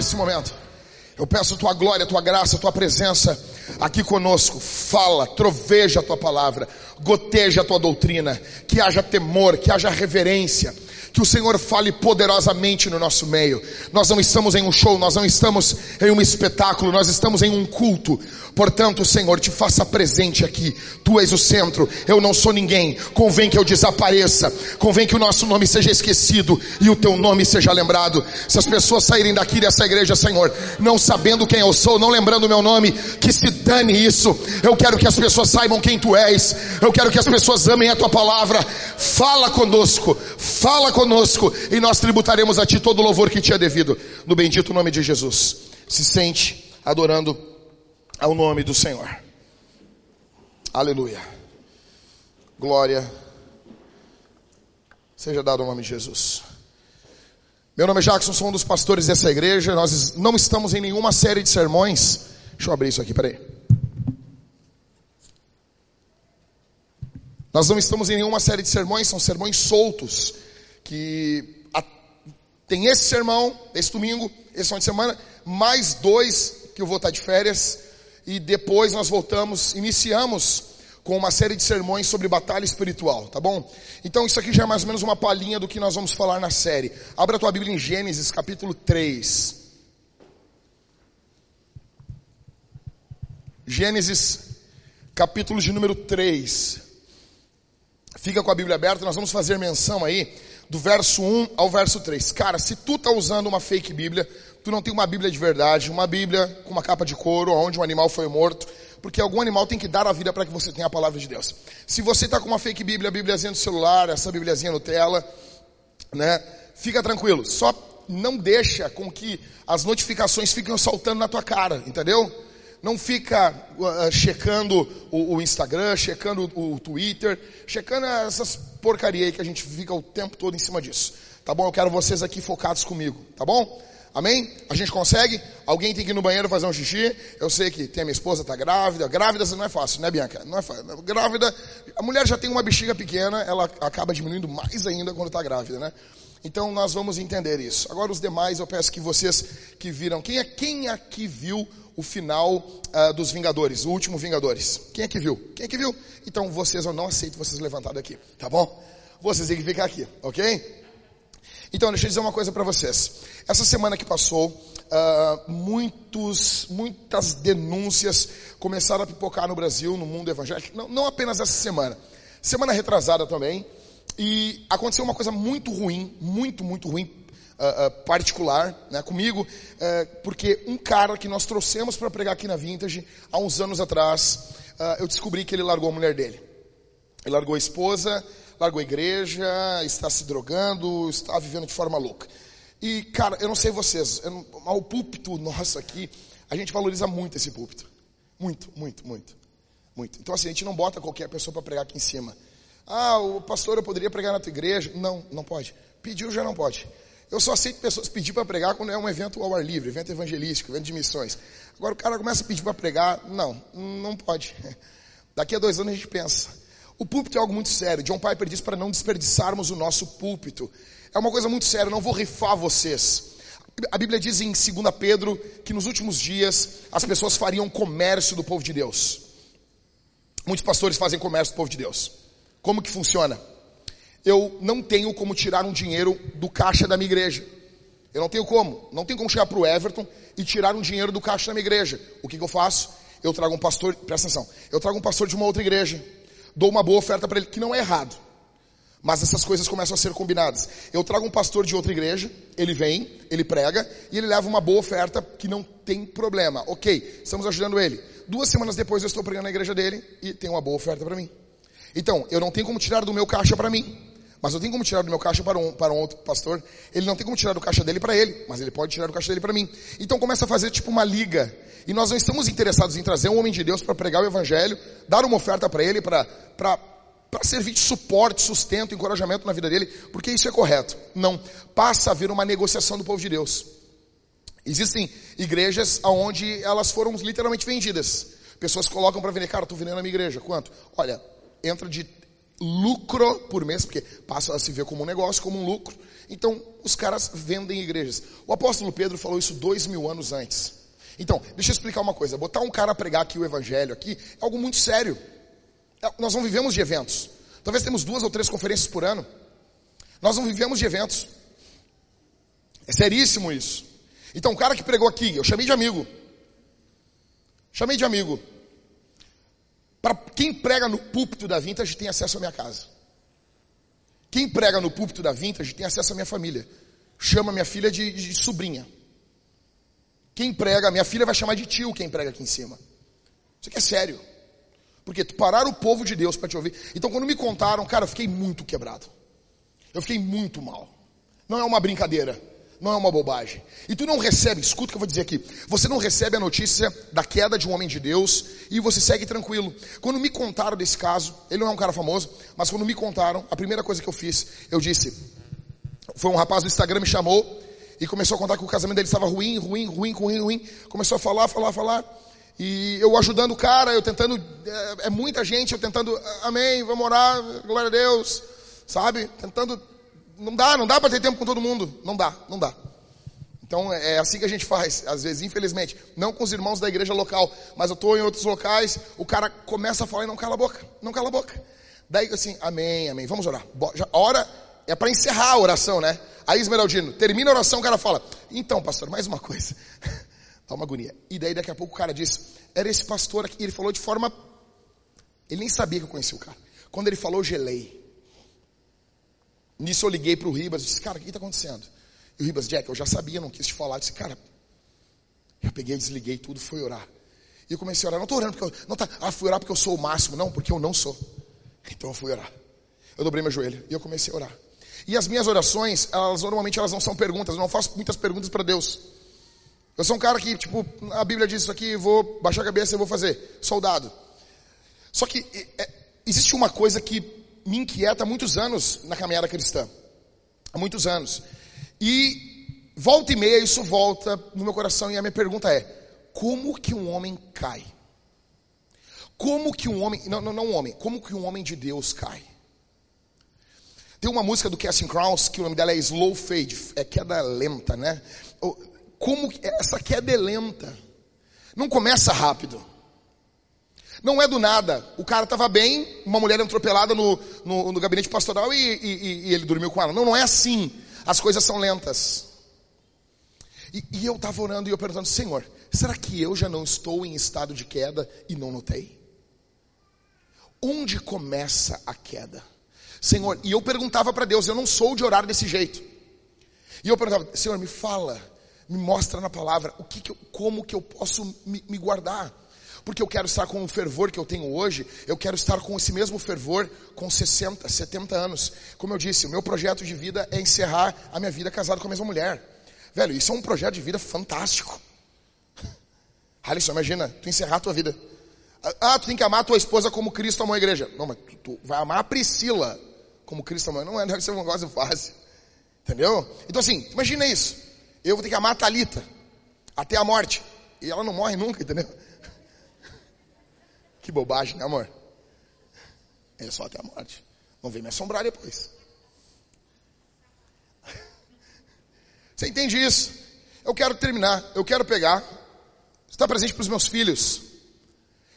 nesse momento. Eu peço tua glória, tua graça, tua presença aqui conosco. Fala, troveja a tua palavra, goteja a tua doutrina, que haja temor, que haja reverência que o Senhor fale poderosamente no nosso meio. Nós não estamos em um show, nós não estamos em um espetáculo, nós estamos em um culto. Portanto, Senhor, te faça presente aqui. Tu és o centro, eu não sou ninguém. Convém que eu desapareça, convém que o nosso nome seja esquecido e o teu nome seja lembrado. Se as pessoas saírem daqui dessa igreja, Senhor, não sabendo quem eu sou, não lembrando o meu nome, que se dane isso. Eu quero que as pessoas saibam quem tu és. Eu quero que as pessoas amem a tua palavra. Fala conosco, fala conosco e nós tributaremos a Ti todo o louvor que Te é devido. No bendito nome de Jesus. Se sente adorando ao nome do Senhor. Aleluia. Glória seja dado ao nome de Jesus. Meu nome é Jackson, sou um dos pastores dessa igreja. Nós não estamos em nenhuma série de sermões. Deixa eu abrir isso aqui, peraí. Nós não estamos em nenhuma série de sermões, são sermões soltos que a, tem esse sermão, esse domingo, esse final de semana, mais dois que eu vou estar de férias, e depois nós voltamos, iniciamos com uma série de sermões sobre batalha espiritual, tá bom? Então isso aqui já é mais ou menos uma palhinha do que nós vamos falar na série. Abra a tua Bíblia em Gênesis capítulo 3. Gênesis capítulo de número 3. Fica com a Bíblia aberta, nós vamos fazer menção aí do verso 1 ao verso 3. Cara, se tu tá usando uma fake Bíblia, tu não tem uma Bíblia de verdade, uma Bíblia com uma capa de couro, onde um animal foi morto, porque algum animal tem que dar a vida para que você tenha a palavra de Deus. Se você tá com uma fake Bíblia, a Bíbliazinha do celular, essa Bíbliazinha Nutella, né? Fica tranquilo, só não deixa com que as notificações fiquem saltando na tua cara, entendeu? não fica uh, checando o, o, Instagram, checando o, o Twitter, checando essas porcaria aí que a gente fica o tempo todo em cima disso. Tá bom? Eu quero vocês aqui focados comigo, tá bom? Amém? A gente consegue? Alguém tem que ir no banheiro fazer um xixi? Eu sei que tem a minha esposa, tá grávida. Grávida não é fácil, né, Bianca? Não é fácil. Grávida, a mulher já tem uma bexiga pequena, ela acaba diminuindo mais ainda quando está grávida, né? Então nós vamos entender isso. Agora os demais, eu peço que vocês que viram, quem é quem aqui viu o final uh, dos Vingadores, o último Vingadores. Quem é que viu? Quem é que viu? Então vocês, eu não aceito vocês levantados aqui, tá bom? Vocês têm que ficar aqui, ok? Então, deixa eu dizer uma coisa para vocês. Essa semana que passou, uh, muitos, muitas denúncias começaram a pipocar no Brasil, no mundo evangélico. Não, não apenas essa semana. Semana retrasada também. E aconteceu uma coisa muito ruim, muito, muito ruim uh, uh, particular né, comigo, uh, porque um cara que nós trouxemos para pregar aqui na Vintage, há uns anos atrás, eu descobri que ele largou a mulher dele. Ele largou a esposa, largou a igreja, está se drogando, está vivendo de forma louca. E, cara, eu não sei vocês, eu o púlpito nosso aqui, a gente valoriza muito esse púlpito. Muito, muito, muito. Muito. Então, assim, a gente não bota qualquer pessoa para pregar aqui em cima. Ah, o pastor, eu poderia pregar na tua igreja? Não, não pode. Pediu, já não pode. Eu só aceito pessoas pedir para pregar quando é um evento ao ar livre, evento evangelístico, evento de missões. Agora o cara começa a pedir para pregar, não, não pode. Daqui a dois anos a gente pensa. O púlpito é algo muito sério. John Piper diz para não desperdiçarmos o nosso púlpito. É uma coisa muito séria, não vou rifar vocês. A Bíblia diz em 2 Pedro que nos últimos dias as pessoas fariam comércio do povo de Deus. Muitos pastores fazem comércio do povo de Deus. Como que funciona? eu não tenho como tirar um dinheiro do caixa da minha igreja. Eu não tenho como. Não tenho como chegar para o Everton e tirar um dinheiro do caixa da minha igreja. O que, que eu faço? Eu trago um pastor, presta atenção, eu trago um pastor de uma outra igreja, dou uma boa oferta para ele, que não é errado. Mas essas coisas começam a ser combinadas. Eu trago um pastor de outra igreja, ele vem, ele prega, e ele leva uma boa oferta que não tem problema. Ok, estamos ajudando ele. Duas semanas depois eu estou pregando na igreja dele e tem uma boa oferta para mim. Então, eu não tenho como tirar do meu caixa para mim. Mas eu tenho como tirar do meu caixa para um, para um outro pastor. Ele não tem como tirar do caixa dele para ele, mas ele pode tirar do caixa dele para mim. Então começa a fazer tipo uma liga. E nós não estamos interessados em trazer um homem de Deus para pregar o evangelho, dar uma oferta para ele, para para servir de suporte, sustento, encorajamento na vida dele, porque isso é correto. Não. Passa a haver uma negociação do povo de Deus. Existem igrejas onde elas foram literalmente vendidas. Pessoas colocam para vender, cara, estou vendendo a minha igreja. Quanto? Olha, entra de lucro por mês, porque passa a se ver como um negócio, como um lucro. Então, os caras vendem igrejas. O apóstolo Pedro falou isso dois mil anos antes. Então, deixa eu explicar uma coisa. Botar um cara a pregar aqui o evangelho aqui é algo muito sério. É, nós não vivemos de eventos. Talvez temos duas ou três conferências por ano. Nós não vivemos de eventos. É seríssimo isso. Então, o cara que pregou aqui, eu chamei de amigo. Chamei de amigo. Para quem prega no púlpito da Vintage tem acesso à minha casa. Quem prega no púlpito da Vintage tem acesso à minha família. Chama minha filha de, de sobrinha. Quem prega, minha filha vai chamar de tio quem prega aqui em cima. Isso aqui é sério. Porque tu parar o povo de Deus para te ouvir. Então quando me contaram, cara, eu fiquei muito quebrado. Eu fiquei muito mal. Não é uma brincadeira não é uma bobagem. E tu não recebe, escuta o que eu vou dizer aqui. Você não recebe a notícia da queda de um homem de Deus e você segue tranquilo. Quando me contaram desse caso, ele não é um cara famoso, mas quando me contaram, a primeira coisa que eu fiz, eu disse, foi um rapaz do Instagram me chamou e começou a contar que o casamento dele estava ruim, ruim, ruim, ruim, ruim. Começou a falar, falar, falar. E eu ajudando o cara, eu tentando, é, é muita gente, eu tentando, amém, vamos orar, glória a Deus, sabe? Tentando não dá, não dá para ter tempo com todo mundo. Não dá, não dá. Então é assim que a gente faz, às vezes, infelizmente. Não com os irmãos da igreja local, mas eu estou em outros locais, o cara começa a falar e não cala a boca, não cala a boca. Daí assim, amém, amém, vamos orar. A hora é para encerrar a oração, né? Aí Esmeraldino, termina a oração, o cara fala, então pastor, mais uma coisa. Dá uma agonia. E daí daqui a pouco o cara diz, era esse pastor aqui, ele falou de forma... Ele nem sabia que eu conhecia o cara. Quando ele falou, gelei. Nisso eu liguei para o Ribas e disse, cara, o que está acontecendo? E o Ribas, Jack, eu já sabia, não quis te falar. Eu disse, cara, eu peguei, desliguei tudo, fui orar. E eu comecei a orar, não estou orando porque eu, não tá, ah, fui orar porque eu sou o máximo. Não, porque eu não sou. Então eu fui orar. Eu dobrei meu joelho e eu comecei a orar. E as minhas orações, elas normalmente elas não são perguntas, eu não faço muitas perguntas para Deus. Eu sou um cara que, tipo, a Bíblia diz isso aqui, vou baixar a cabeça e vou fazer. Soldado. Só que é, existe uma coisa que me inquieta há muitos anos na caminhada cristã. Há muitos anos. E volta e meia isso volta no meu coração e a minha pergunta é: como que um homem cai? Como que um homem, não, não, não um homem, como que um homem de Deus cai? Tem uma música do Casting Crowns que o nome dela é Slow Fade, é queda lenta, né? Como essa queda é lenta? Não começa rápido. Não é do nada. O cara estava bem, uma mulher atropelada no, no, no gabinete pastoral e, e, e, ele dormiu com ela. Não, não é assim. As coisas são lentas. E, e eu estava orando e eu perguntando, Senhor, será que eu já não estou em estado de queda e não notei? Onde começa a queda? Senhor, e eu perguntava para Deus, eu não sou de orar desse jeito. E eu perguntava, Senhor, me fala, me mostra na palavra, o que, que eu, como que eu posso me, me guardar? Porque eu quero estar com o fervor que eu tenho hoje, eu quero estar com esse mesmo fervor com 60, 70 anos. Como eu disse, o meu projeto de vida é encerrar a minha vida casado com a mesma mulher. Velho, isso é um projeto de vida fantástico. Alisson, imagina, tu encerrar a tua vida. Ah, tu tem que amar a tua esposa como Cristo amou a igreja. Não, mas tu, tu vai amar a Priscila como Cristo amou. Não é, deve ser um negócio fácil. Entendeu? Então assim, imagina isso. Eu vou ter que amar a Thalita até a morte. E ela não morre nunca, entendeu? Que bobagem, né, amor? É só até a morte. Não vem me assombrar depois. Você entende isso? Eu quero terminar, eu quero pegar, estar presente para os meus filhos.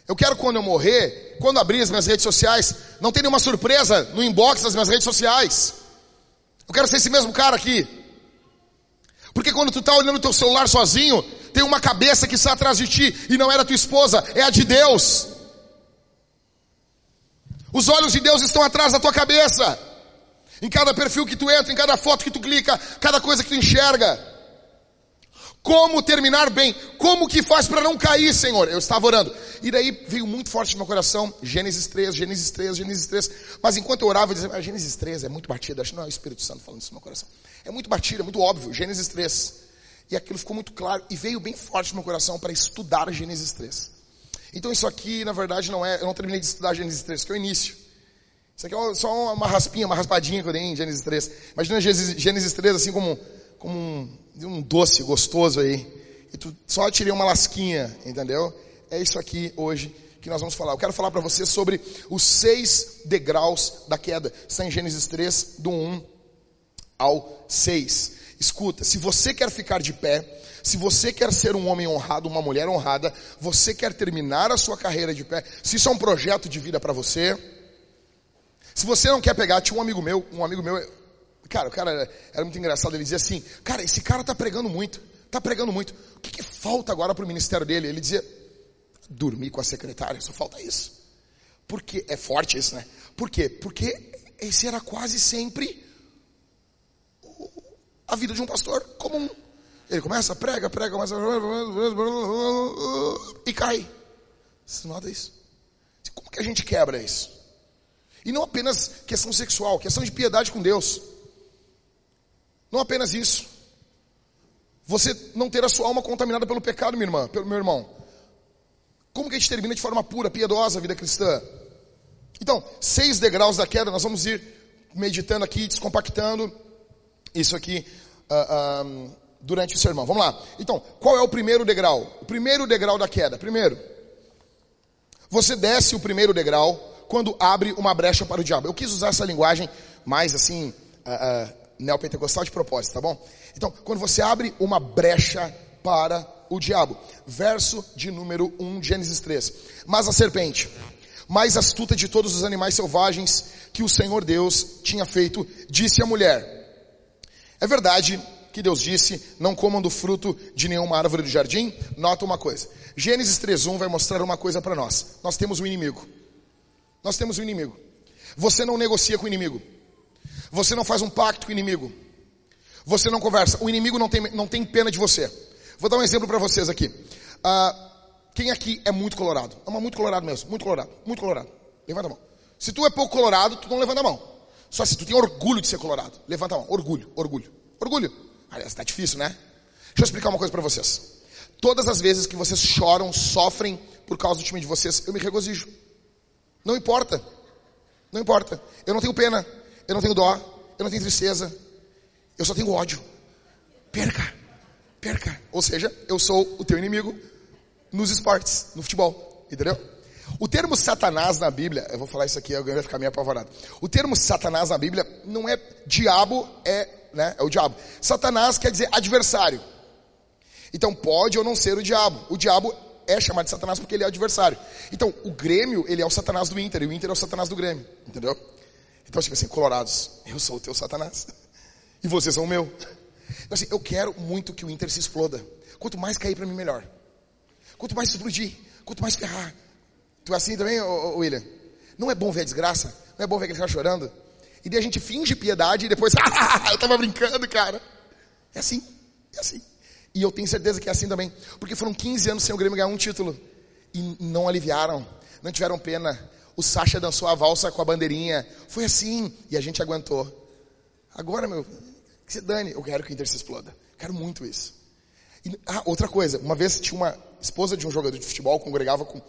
Eu quero quando eu morrer, quando abrir as minhas redes sociais, não ter nenhuma surpresa no inbox das minhas redes sociais. Eu quero ser esse mesmo cara aqui. Porque quando tu está olhando o teu celular sozinho, tem uma cabeça que está atrás de ti e não era tua esposa, é a de Deus. Os olhos de Deus estão atrás da tua cabeça. Em cada perfil que tu entra, em cada foto que tu clica, cada coisa que tu enxerga. Como terminar bem? Como que faz para não cair, Senhor? Eu estava orando. E daí veio muito forte no meu coração, Gênesis 3, Gênesis 3, Gênesis 3. Mas enquanto eu orava, eu dizia, ah, Gênesis 3 é muito batido. Acho que não é o Espírito Santo falando isso no meu coração. É muito batido, é muito óbvio. Gênesis 3. E aquilo ficou muito claro e veio bem forte no meu coração para estudar Gênesis 3. Então isso aqui, na verdade, não é, eu não terminei de estudar Gênesis 3, que é o início. Isso aqui é só uma raspinha, uma raspadinha que eu dei em Gênesis 3. Imagina Gênesis 3 assim como, como um, um doce gostoso aí. E tu só tirei uma lasquinha, entendeu? É isso aqui hoje que nós vamos falar. Eu quero falar para você sobre os seis degraus da queda. Está em Gênesis 3, do 1 ao 6. Escuta, se você quer ficar de pé, se você quer ser um homem honrado, uma mulher honrada, você quer terminar a sua carreira de pé, se isso é um projeto de vida para você, se você não quer pegar, tinha um amigo meu, um amigo meu, cara, o cara era, era muito engraçado, ele dizia assim, cara, esse cara tá pregando muito, tá pregando muito, o que, que falta agora para o ministério dele? Ele dizia, dormir com a secretária, só falta isso. Porque, é forte isso, né? Por quê? Porque esse era quase sempre a vida de um pastor comum. Ele começa, prega, prega, mas e cai. Você nota isso? Como que a gente quebra isso? E não apenas questão sexual, questão de piedade com Deus. Não apenas isso. Você não ter a sua alma contaminada pelo pecado, minha irmã, pelo meu irmão. Como que a gente termina de forma pura, piedosa a vida cristã? Então, seis degraus da queda, nós vamos ir meditando aqui, descompactando isso aqui uh, uh, durante o sermão. Vamos lá. Então, qual é o primeiro degrau? O primeiro degrau da queda. Primeiro, você desce o primeiro degrau quando abre uma brecha para o diabo. Eu quis usar essa linguagem mais assim, uh, neopentecostal de propósito, tá bom? Então, quando você abre uma brecha para o diabo. Verso de número 1, Gênesis 3. Mas a serpente, mais astuta de todos os animais selvagens que o Senhor Deus tinha feito, disse à mulher, é verdade que Deus disse, não comam do fruto de nenhuma árvore do jardim? Nota uma coisa. Gênesis 3.1 vai mostrar uma coisa para nós. Nós temos um inimigo. Nós temos um inimigo. Você não negocia com o inimigo. Você não faz um pacto com o inimigo. Você não conversa. O inimigo não tem, não tem pena de você. Vou dar um exemplo para vocês aqui. Uh, quem aqui é muito colorado? É muito colorado mesmo. Muito colorado. Muito colorado. Levanta a mão. Se tu é pouco colorado, tu não levanta a mão. Só se tu tem orgulho de ser colorado. Levanta a mão. Orgulho, orgulho, orgulho. Aliás, tá difícil, né? Deixa eu explicar uma coisa para vocês. Todas as vezes que vocês choram, sofrem por causa do time de vocês, eu me regozijo. Não importa. Não importa. Eu não tenho pena. Eu não tenho dó. Eu não tenho tristeza. Eu só tenho ódio. Perca. Perca. Ou seja, eu sou o teu inimigo nos esportes, no futebol. Entendeu? O termo Satanás na Bíblia, eu vou falar isso aqui, alguém vai ficar meio apavorado. O termo Satanás na Bíblia não é diabo, é, né, é o diabo. Satanás quer dizer adversário. Então pode ou não ser o diabo. O diabo é chamado de Satanás porque ele é adversário. Então, o Grêmio, ele é o Satanás do Inter, e o Inter é o Satanás do Grêmio. Entendeu? Então, tipo assim, colorados, eu sou o teu Satanás. E vocês são o meu. Então, assim, eu quero muito que o Inter se exploda. Quanto mais cair para mim, melhor. Quanto mais explodir, quanto mais ferrar, Tu é assim também, William? Não é bom ver a desgraça? Não é bom ver aquele cara chorando? E daí a gente finge piedade e depois, ah, eu tava brincando, cara. É assim, é assim. E eu tenho certeza que é assim também. Porque foram 15 anos sem o Grêmio ganhar um título. E não aliviaram, não tiveram pena. O Sacha dançou a valsa com a bandeirinha. Foi assim, e a gente aguentou. Agora, meu, que se dane. Eu quero que o Inter se exploda. Quero muito isso. E, ah, outra coisa. Uma vez tinha uma esposa de um jogador de futebol, congregava com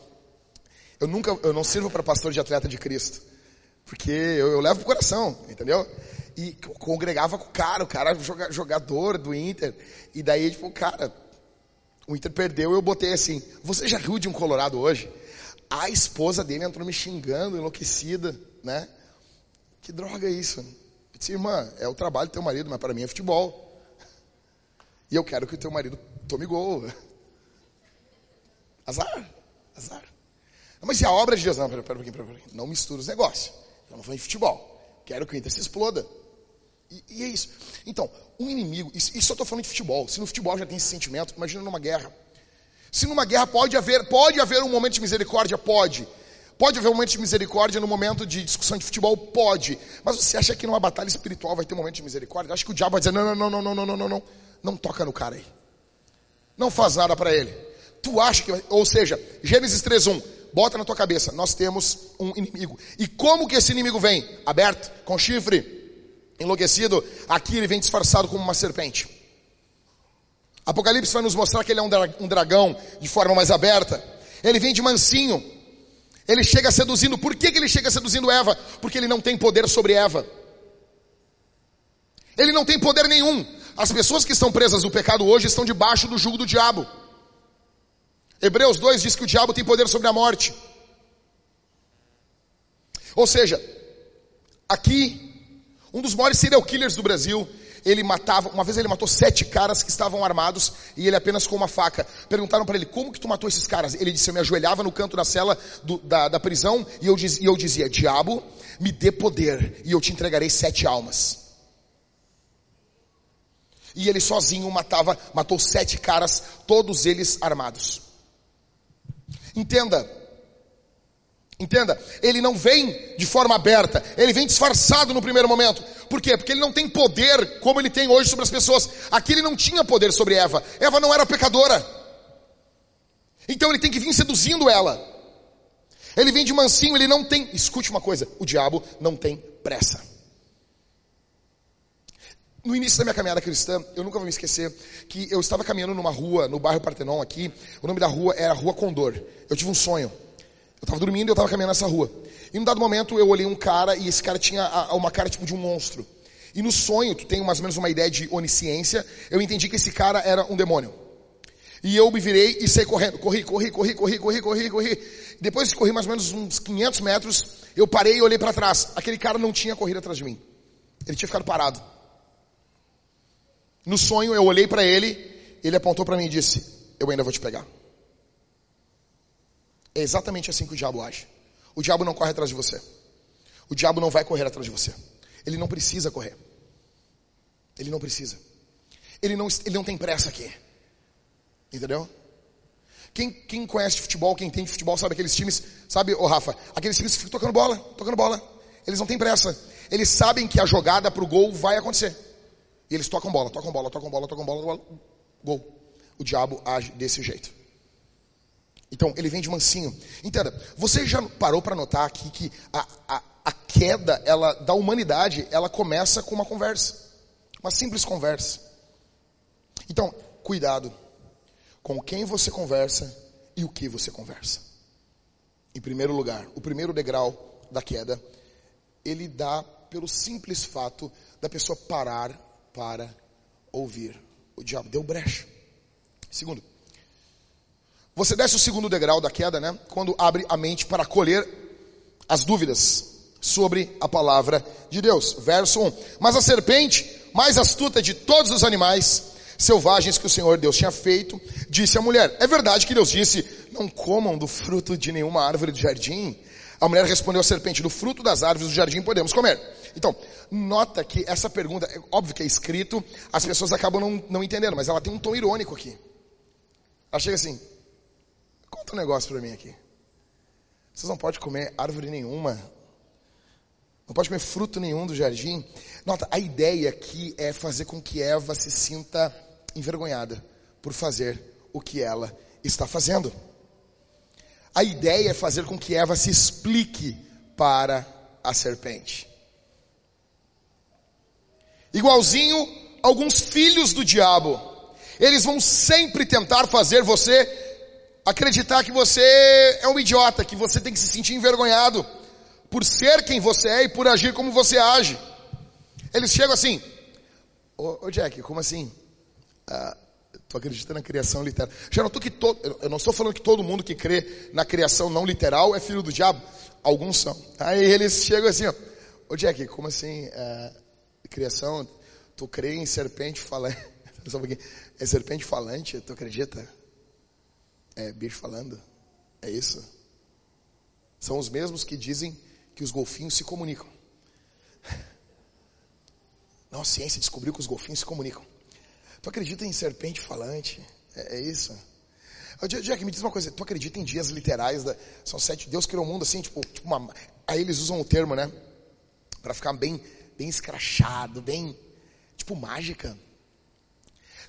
eu nunca, eu não sirvo para pastor de atleta de Cristo. Porque eu, eu levo pro coração, entendeu? E congregava com o cara, o cara jogador do Inter. E daí, tipo, cara, o Inter perdeu eu botei assim, você já riu de um colorado hoje? A esposa dele entrou me xingando, enlouquecida, né? Que droga é isso? Eu disse, irmã, é o trabalho do teu marido, mas para mim é futebol. E eu quero que o teu marido tome gol. Azar, azar. Mas e a obra de Deus? Não, pera, pera, pera, pera, não mistura os negócios. Eu não vou em futebol. Quero que o Inter se exploda. E, e é isso. Então, um inimigo, isso, isso eu estou falando de futebol. Se no futebol já tem esse sentimento, imagina numa guerra. Se numa guerra pode haver, pode haver um momento de misericórdia? Pode. Pode haver um momento de misericórdia no momento de discussão de futebol? Pode. Mas você acha que numa batalha espiritual vai ter um momento de misericórdia? Acho que o diabo vai dizer: não, não, não, não, não, não, não, não. Não toca no cara aí. Não faz nada para ele. Tu acha que. Ou seja, Gênesis 3:1 bota na tua cabeça, nós temos um inimigo. E como que esse inimigo vem? Aberto, com chifre, enlouquecido. Aqui ele vem disfarçado como uma serpente. Apocalipse vai nos mostrar que ele é um dragão de forma mais aberta. Ele vem de mansinho. Ele chega seduzindo. Por que, que ele chega seduzindo Eva? Porque ele não tem poder sobre Eva. Ele não tem poder nenhum. As pessoas que estão presas no pecado hoje estão debaixo do jugo do diabo. Hebreus 2 diz que o diabo tem poder sobre a morte. Ou seja, aqui, um dos maiores serial killers do Brasil, ele matava, uma vez ele matou sete caras que estavam armados e ele apenas com uma faca. Perguntaram para ele, como que tu matou esses caras? Ele disse, eu me ajoelhava no canto da cela do, da, da, prisão e eu, diz, e eu dizia, diabo, me dê poder e eu te entregarei sete almas. E ele sozinho matava, matou sete caras, todos eles armados. Entenda, Entenda, ele não vem de forma aberta, ele vem disfarçado no primeiro momento. Por quê? Porque ele não tem poder como ele tem hoje sobre as pessoas. Aqui ele não tinha poder sobre Eva. Eva não era pecadora. Então ele tem que vir seduzindo ela. Ele vem de mansinho, ele não tem. Escute uma coisa: o diabo não tem pressa. No início da minha caminhada cristã, eu nunca vou me esquecer que eu estava caminhando numa rua, no bairro Partenon aqui. O nome da rua era Rua Condor. Eu tive um sonho. Eu estava dormindo e eu estava caminhando nessa rua. E num dado momento eu olhei um cara e esse cara tinha uma cara tipo de um monstro. E no sonho, tu tem mais ou menos uma ideia de onisciência, eu entendi que esse cara era um demônio. E eu me virei e saí correndo. Corri, corri, corri, corri, corri, corri, corri. Depois de correr mais ou menos uns 500 metros, eu parei e olhei para trás. Aquele cara não tinha corrido atrás de mim. Ele tinha ficado parado. No sonho eu olhei para ele, ele apontou para mim e disse: "Eu ainda vou te pegar". É exatamente assim que o diabo age. O diabo não corre atrás de você. O diabo não vai correr atrás de você. Ele não precisa correr. Ele não precisa. Ele não, ele não tem pressa aqui. Entendeu? Quem, quem conhece futebol, quem tem futebol, sabe aqueles times, sabe, ô Rafa, aqueles times que ficam tocando bola, tocando bola. Eles não têm pressa. Eles sabem que a jogada para o gol vai acontecer. E eles tocam bola, tocam bola, tocam bola, tocam bola, tocam bola, gol. O diabo age desse jeito. Então, ele vem de mansinho. Entenda, você já parou para notar aqui que a, a, a queda ela, da humanidade, ela começa com uma conversa. Uma simples conversa. Então, cuidado com quem você conversa e o que você conversa. Em primeiro lugar, o primeiro degrau da queda, ele dá pelo simples fato da pessoa parar para ouvir. O diabo deu brecha. Segundo, você desce o segundo degrau da queda, né? Quando abre a mente para acolher as dúvidas sobre a palavra de Deus. Verso 1. Mas a serpente, mais astuta de todos os animais selvagens que o Senhor Deus tinha feito, disse à mulher: É verdade que Deus disse: Não comam do fruto de nenhuma árvore do jardim? A mulher respondeu à serpente: Do fruto das árvores do jardim podemos comer. Então, nota que essa pergunta, é óbvio que é escrito, as pessoas acabam não, não entendendo, mas ela tem um tom irônico aqui. Ela chega assim: Conta um negócio para mim aqui. Vocês não podem comer árvore nenhuma. Não pode comer fruto nenhum do jardim. Nota, a ideia aqui é fazer com que Eva se sinta envergonhada por fazer o que ela está fazendo. A ideia é fazer com que Eva se explique para a serpente. Igualzinho alguns filhos do diabo. Eles vão sempre tentar fazer você acreditar que você é um idiota, que você tem que se sentir envergonhado por ser quem você é e por agir como você age. Eles chegam assim, ô, ô Jack, como assim? Ah, tu acredita na criação literal? Já notou que todo, eu não estou falando que todo mundo que crê na criação não literal é filho do diabo. Alguns são. Aí eles chegam assim, ó, ô Jack, como assim? Ah, criação, tu crê em serpente falante? É serpente falante, tu acredita? É bicho falando? É isso? São os mesmos que dizem que os golfinhos se comunicam. Não, a ciência descobriu que os golfinhos se comunicam. Tu acredita em serpente falante? É, é isso? Jack, me diz uma coisa. Tu acredita em dias literais? Da, são sete. Deus criou o mundo assim, tipo, tipo uma, aí eles usam o termo, né? Para ficar bem, bem escrachado, bem, tipo mágica.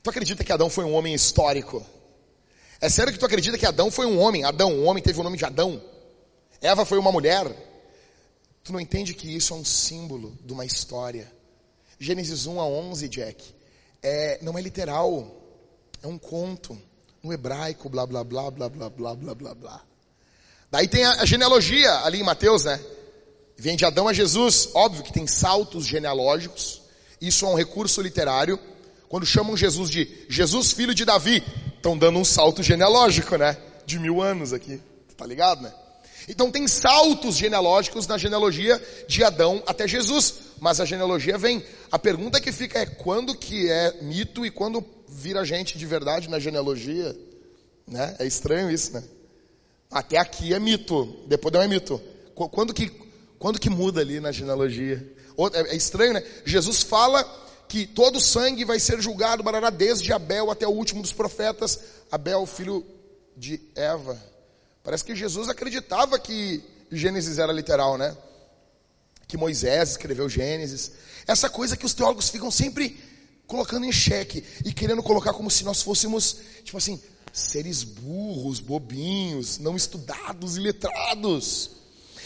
Tu acredita que Adão foi um homem histórico? É sério que tu acredita que Adão foi um homem? Adão, um homem teve o nome de Adão. Eva foi uma mulher. Tu não entende que isso é um símbolo de uma história. Gênesis 1 a 11, Jack, é, não é literal. É um conto. No hebraico, blá, blá, blá, blá, blá, blá, blá, blá, blá. Daí tem a, genealogia ali em Mateus, né? Vem de Adão a Jesus. Óbvio que tem saltos genealógicos. Isso é um recurso literário. Quando chamam Jesus de Jesus, filho de Davi, estão dando um salto genealógico, né? De mil anos aqui. Tá ligado, né? Então tem saltos genealógicos na genealogia de Adão até Jesus, mas a genealogia vem. A pergunta que fica é quando que é mito e quando vira gente de verdade na genealogia, né? É estranho isso, né? Até aqui é mito, depois não é mito. Quando que quando que muda ali na genealogia? É, é estranho, né? Jesus fala que todo sangue vai ser julgado, barará, desde Abel até o último dos profetas, Abel, filho de Eva. Parece que Jesus acreditava que Gênesis era literal, né? Que Moisés escreveu Gênesis. Essa coisa que os teólogos ficam sempre colocando em xeque e querendo colocar como se nós fôssemos, tipo assim, seres burros, bobinhos, não estudados e letrados.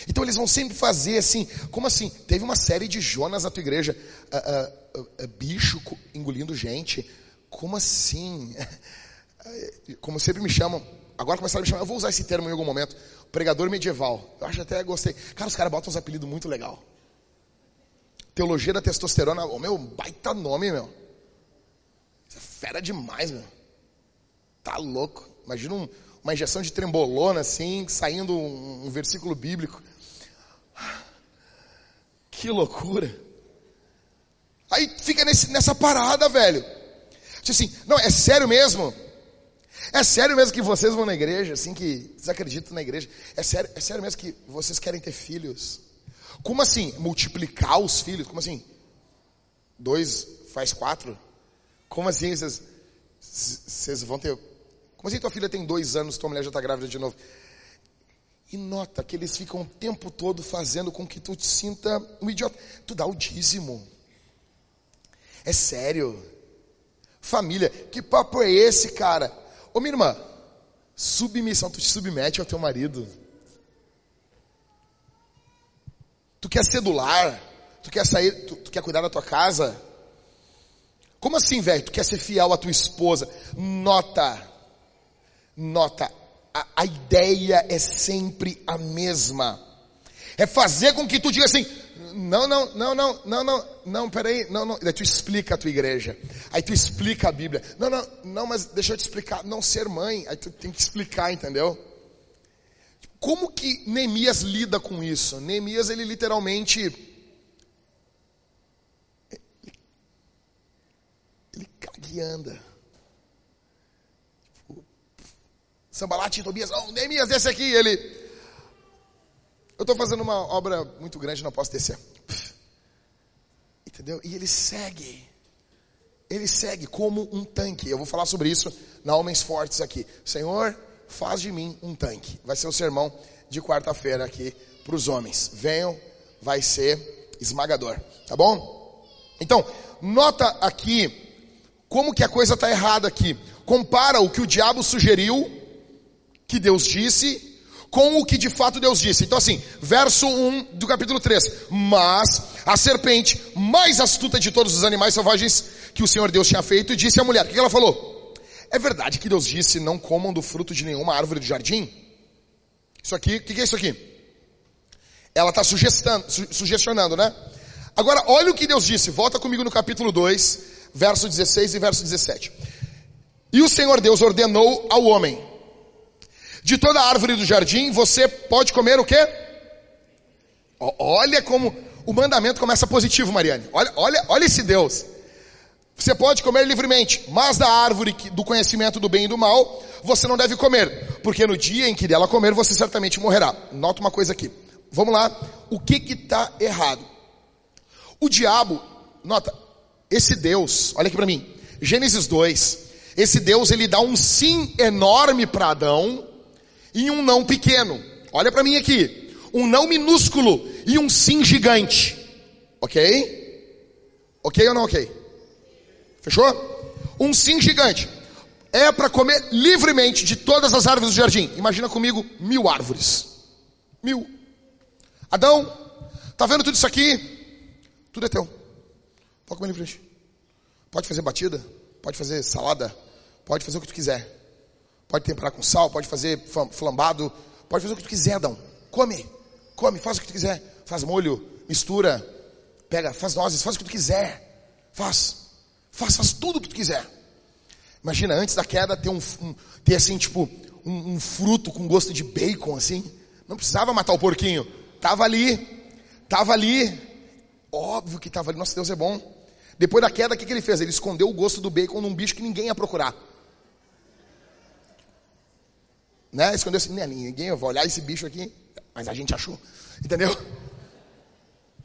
Então eles vão sempre fazer assim, como assim? Teve uma série de Jonas na tua igreja, uh, uh, uh, bicho engolindo gente. Como assim? Como sempre me chamam, Agora começaram a me chamar, eu vou usar esse termo em algum momento. Pregador medieval. Eu acho até gostei. Cara, os caras botam uns apelidos muito legal. Teologia da testosterona. Oh, meu, baita nome, meu. Isso é fera demais, meu. Tá louco. Imagina um, uma injeção de trembolona assim, saindo um, um versículo bíblico. Que loucura. Aí fica nesse, nessa parada, velho. Tipo assim, não, é sério mesmo? É sério mesmo que vocês vão na igreja, assim que vocês acreditam na igreja? É sério, é sério mesmo que vocês querem ter filhos? Como assim? Multiplicar os filhos? Como assim? Dois faz quatro? Como assim vocês, vocês vão ter... Como assim tua filha tem dois anos, tua mulher já está grávida de novo? E nota que eles ficam o tempo todo fazendo com que tu te sinta um idiota. Tu dá o dízimo. É sério. Família, que papo é esse, cara? Ô minha irmã, submissão, tu te submete ao teu marido. Tu quer cedular? Tu quer sair, tu, tu quer cuidar da tua casa? Como assim, velho? Tu quer ser fiel à tua esposa? Nota, nota, a, a ideia é sempre a mesma. É fazer com que tu diga assim, não, não, não, não, não, não, não, peraí, não, não. Daí tu explica a tua igreja. Aí tu explica a Bíblia. Não, não, não, mas deixa eu te explicar. Não ser mãe, aí tu tem que explicar, entendeu? Como que Neemias lida com isso? Neemias, ele literalmente. Ele caga e anda. Tipo, Sambalate e Tobias, não, Neemias, desce aqui. Ele. Eu estou fazendo uma obra muito grande, não posso descer. Entendeu? E ele segue. Ele segue como um tanque. Eu vou falar sobre isso na Homens Fortes aqui. Senhor, faz de mim um tanque. Vai ser o sermão de quarta-feira aqui para os homens. Venham, vai ser esmagador. Tá bom? Então, nota aqui como que a coisa está errada aqui. Compara o que o diabo sugeriu, que Deus disse, com o que de fato Deus disse. Então assim, verso 1 do capítulo 3. Mas a serpente, mais astuta de todos os animais selvagens que o Senhor Deus tinha feito, disse à mulher, o que ela falou? É verdade que Deus disse, não comam do fruto de nenhuma árvore do jardim? Isso aqui, o que, é isso aqui? Ela está sugestionando, né? Agora, olha o que Deus disse. Volta comigo no capítulo 2, verso 16 e verso 17. E o Senhor Deus ordenou ao homem, de toda árvore do jardim você pode comer o quê? Olha como o mandamento começa positivo, Mariane. Olha, olha, olha esse Deus. Você pode comer livremente, mas da árvore do conhecimento do bem e do mal, você não deve comer, porque no dia em que dela comer, você certamente morrerá. Nota uma coisa aqui. Vamos lá. O que que está errado? O diabo, nota, esse Deus, olha aqui para mim. Gênesis 2. Esse Deus, ele dá um sim enorme para Adão, e um não pequeno. Olha para mim aqui. Um não minúsculo e um sim gigante. Ok? Ok ou não ok? Fechou? Um sim gigante. É para comer livremente de todas as árvores do jardim. Imagina comigo mil árvores. Mil. Adão, tá vendo tudo isso aqui? Tudo é teu. Pode comer livremente. Pode fazer batida, pode fazer salada, pode fazer o que tu quiser. Pode temperar com sal, pode fazer flambado, pode fazer o que tu quiser, Adão. Come, come, faz o que tu quiser. Faz molho, mistura, pega, faz nozes, faz o que tu quiser. Faz, faz, faz tudo o que tu quiser. Imagina, antes da queda ter um, um ter assim, tipo, um, um, fruto com gosto de bacon, assim. Não precisava matar o porquinho. Tava ali. Tava ali. Óbvio que tava ali. Nossa, Deus é bom. Depois da queda, o que, que ele fez? Ele escondeu o gosto do bacon num bicho que ninguém ia procurar. Né? Escondeu assim, né? ninguém vai olhar esse bicho aqui, mas a gente achou. Entendeu?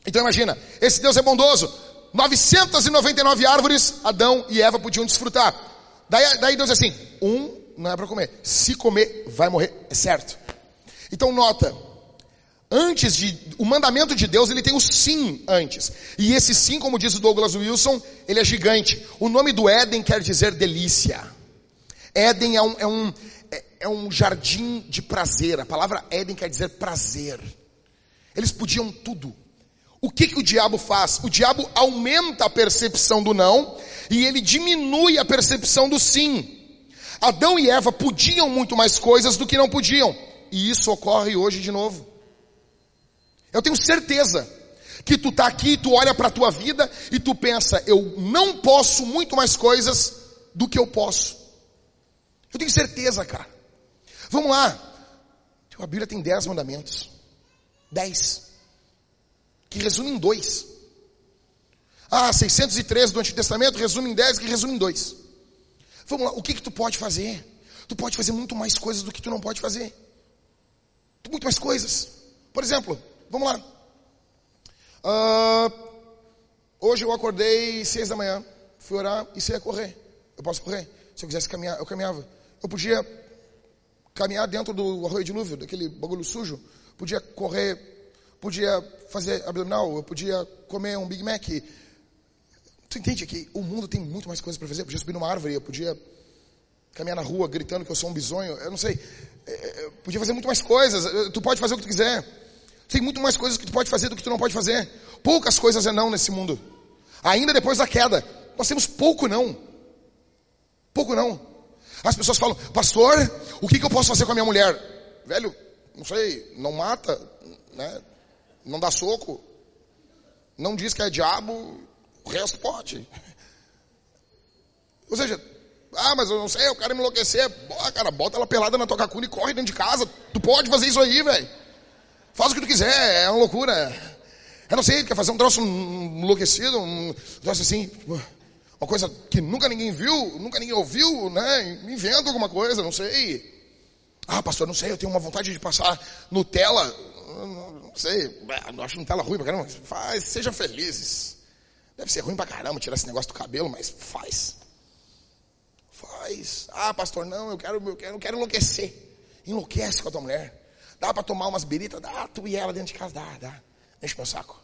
Então imagina, esse Deus é bondoso. 999 árvores Adão e Eva podiam desfrutar. Daí, daí Deus diz assim: um não é para comer. Se comer, vai morrer, é certo. Então nota, antes de o mandamento de Deus, ele tem o sim antes. E esse sim, como diz o Douglas Wilson, ele é gigante. O nome do Éden quer dizer delícia. Éden é um, é um, é, um jardim de prazer. A palavra Éden quer dizer prazer. Eles podiam tudo. O que, que o diabo faz? O diabo aumenta a percepção do não e ele diminui a percepção do sim. Adão e Eva podiam muito mais coisas do que não podiam. E isso ocorre hoje de novo. Eu tenho certeza que tu tá aqui, tu olha para a tua vida e tu pensa, eu não posso muito mais coisas do que eu posso. Eu tenho certeza, cara. Vamos lá. A Bíblia tem dez mandamentos. Dez. Que resume em dois. Ah, 613 do Antigo Testamento resume em dez, que resume em dois. Vamos lá, o que que tu pode fazer? Tu pode fazer muito mais coisas do que tu não pode fazer. Muito mais coisas. Por exemplo, vamos lá. Uh, hoje eu acordei seis da manhã, fui orar e saí a correr. Eu posso correr? Se eu quisesse caminhar, eu caminhava. Eu podia caminhar dentro do arroio dilúvio, daquele bagulho sujo. Podia correr, podia fazer abdominal, eu podia comer um Big Mac. Tu entende que o mundo tem muito mais coisas para fazer? Eu podia subir numa árvore, eu podia caminhar na rua gritando que eu sou um bisonho, eu não sei. É, é, eu podia fazer muito mais coisas. Tu pode fazer o que tu quiser. Tem muito mais coisas que tu pode fazer do que tu não pode fazer. Poucas coisas é não nesse mundo. Ainda depois da queda, nós temos pouco não. Pouco não. As pessoas falam, pastor, o que, que eu posso fazer com a minha mulher? Velho, não sei, não mata, né? não dá soco, não diz que é diabo, o resto pode. Ou seja, ah, mas eu não sei, eu quero me enlouquecer. Boa, cara, bota ela pelada na tua cacuna e corre dentro de casa. Tu pode fazer isso aí, velho. Faz o que tu quiser, é uma loucura. Eu não sei, quer fazer um troço enlouquecido, um troço assim uma coisa que nunca ninguém viu, nunca ninguém ouviu, né? Inventa alguma coisa, não sei. Ah, pastor, não sei, eu tenho uma vontade de passar Nutella, não sei, não acho Nutella ruim pra caramba, faz, sejam felizes. Deve ser ruim pra caramba tirar esse negócio do cabelo, mas faz. Faz. Ah, pastor, não, eu quero, eu quero, eu quero enlouquecer. Enlouquece com a tua mulher. Dá para tomar umas beritas? Dá, tu e ela dentro de casa, dá, dá. Enche meu saco.